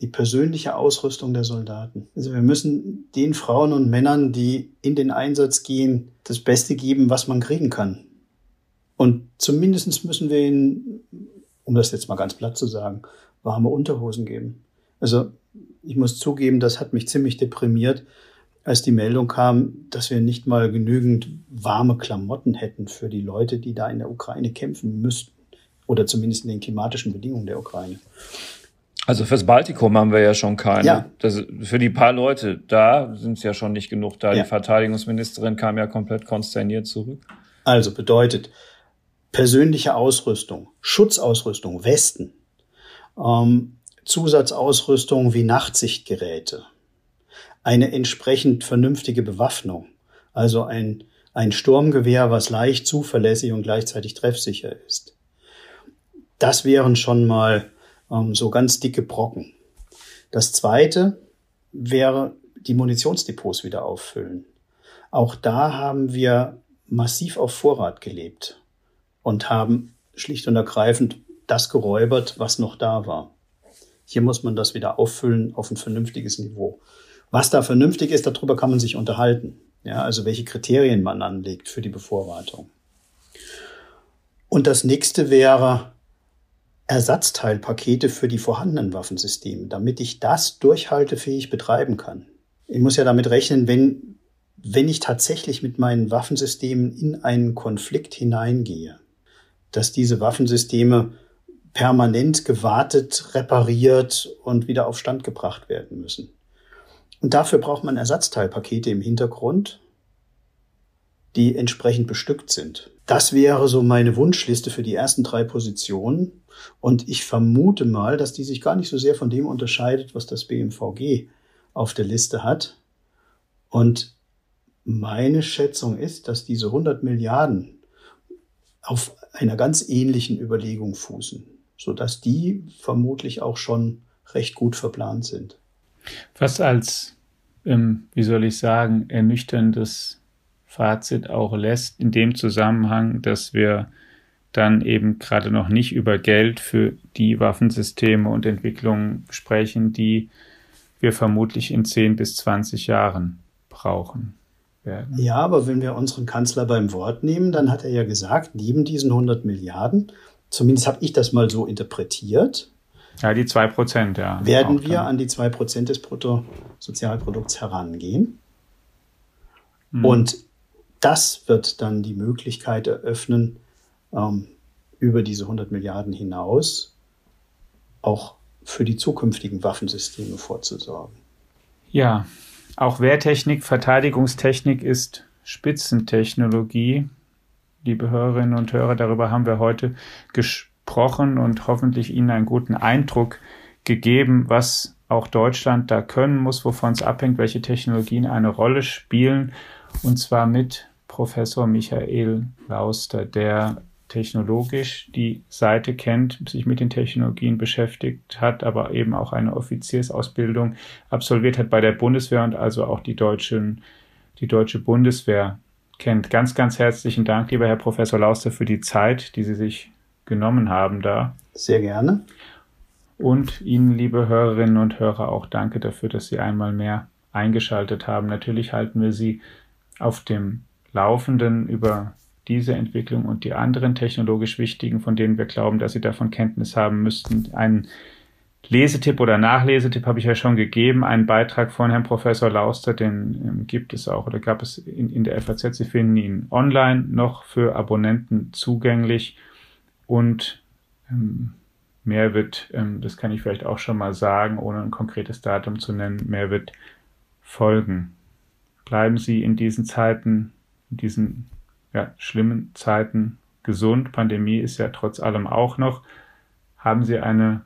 die persönliche Ausrüstung der Soldaten. Also wir müssen den Frauen und Männern, die in den Einsatz gehen, das Beste geben, was man kriegen kann. Und zumindest müssen wir ihnen, um das jetzt mal ganz platt zu sagen, warme Unterhosen geben. Also ich muss zugeben, das hat mich ziemlich deprimiert, als die Meldung kam, dass wir nicht mal genügend warme Klamotten hätten für die Leute, die da in der Ukraine kämpfen müssten. Oder zumindest in den klimatischen Bedingungen der Ukraine. Also fürs Baltikum haben wir ja schon keine. Ja. Das, für die paar Leute da sind es ja schon nicht genug da. Ja. Die Verteidigungsministerin kam ja komplett konsterniert zurück. Also bedeutet, persönliche Ausrüstung, Schutzausrüstung, Westen, ähm, Zusatzausrüstung wie Nachtsichtgeräte, eine entsprechend vernünftige Bewaffnung, also ein, ein Sturmgewehr, was leicht zuverlässig und gleichzeitig treffsicher ist. Das wären schon mal ähm, so ganz dicke Brocken. Das zweite wäre die Munitionsdepots wieder auffüllen. Auch da haben wir massiv auf Vorrat gelebt und haben schlicht und ergreifend das geräubert, was noch da war. Hier muss man das wieder auffüllen auf ein vernünftiges Niveau. Was da vernünftig ist, darüber kann man sich unterhalten. Ja, also welche Kriterien man anlegt für die Bevorratung. Und das nächste wäre Ersatzteilpakete für die vorhandenen Waffensysteme, damit ich das durchhaltefähig betreiben kann. Ich muss ja damit rechnen, wenn wenn ich tatsächlich mit meinen Waffensystemen in einen Konflikt hineingehe, dass diese Waffensysteme permanent gewartet, repariert und wieder auf Stand gebracht werden müssen. Und dafür braucht man Ersatzteilpakete im Hintergrund, die entsprechend bestückt sind. Das wäre so meine Wunschliste für die ersten drei Positionen. Und ich vermute mal, dass die sich gar nicht so sehr von dem unterscheidet, was das BMVG auf der Liste hat. Und meine Schätzung ist, dass diese 100 Milliarden auf einer ganz ähnlichen Überlegung fußen, sodass die vermutlich auch schon recht gut verplant sind. Was als, ähm, wie soll ich sagen, ernüchterndes Fazit auch lässt, in dem Zusammenhang, dass wir dann eben gerade noch nicht über Geld für die Waffensysteme und Entwicklungen sprechen, die wir vermutlich in 10 bis 20 Jahren brauchen werden. Ja, aber wenn wir unseren Kanzler beim Wort nehmen, dann hat er ja gesagt, neben diesen 100 Milliarden, zumindest habe ich das mal so interpretiert, ja, die 2 Prozent, ja. Werden wir an die 2 Prozent des Bruttosozialprodukts herangehen. Hm. Und das wird dann die Möglichkeit eröffnen, ähm, über diese 100 Milliarden hinaus auch für die zukünftigen Waffensysteme vorzusorgen. Ja, auch Wehrtechnik, Verteidigungstechnik ist Spitzentechnologie. Liebe Hörerinnen und Hörer, darüber haben wir heute gesprochen und hoffentlich Ihnen einen guten Eindruck gegeben, was auch Deutschland da können muss, wovon es abhängt, welche Technologien eine Rolle spielen. Und zwar mit Professor Michael Lauster, der technologisch die Seite kennt, sich mit den Technologien beschäftigt hat, aber eben auch eine Offiziersausbildung absolviert hat bei der Bundeswehr und also auch die deutschen, die deutsche Bundeswehr kennt. Ganz, ganz herzlichen Dank, lieber Herr Professor Lauster, für die Zeit, die Sie sich genommen haben da. Sehr gerne. Und Ihnen, liebe Hörerinnen und Hörer, auch danke dafür, dass Sie einmal mehr eingeschaltet haben. Natürlich halten wir Sie auf dem Laufenden über diese Entwicklung und die anderen technologisch wichtigen, von denen wir glauben, dass sie davon Kenntnis haben müssten. Einen Lesetipp oder Nachlesetipp habe ich ja schon gegeben, einen Beitrag von Herrn Professor Lauster, den ähm, gibt es auch oder gab es in, in der FAZ. Sie finden ihn online noch für Abonnenten zugänglich und ähm, mehr wird, ähm, das kann ich vielleicht auch schon mal sagen, ohne ein konkretes Datum zu nennen, mehr wird folgen. Bleiben Sie in diesen Zeiten, in diesen ja, schlimmen Zeiten gesund. Pandemie ist ja trotz allem auch noch. Haben Sie eine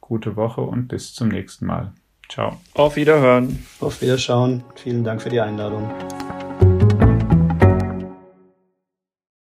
gute Woche und bis zum nächsten Mal. Ciao. Auf Wiederhören. Auf Wiederschauen. Vielen Dank für die Einladung.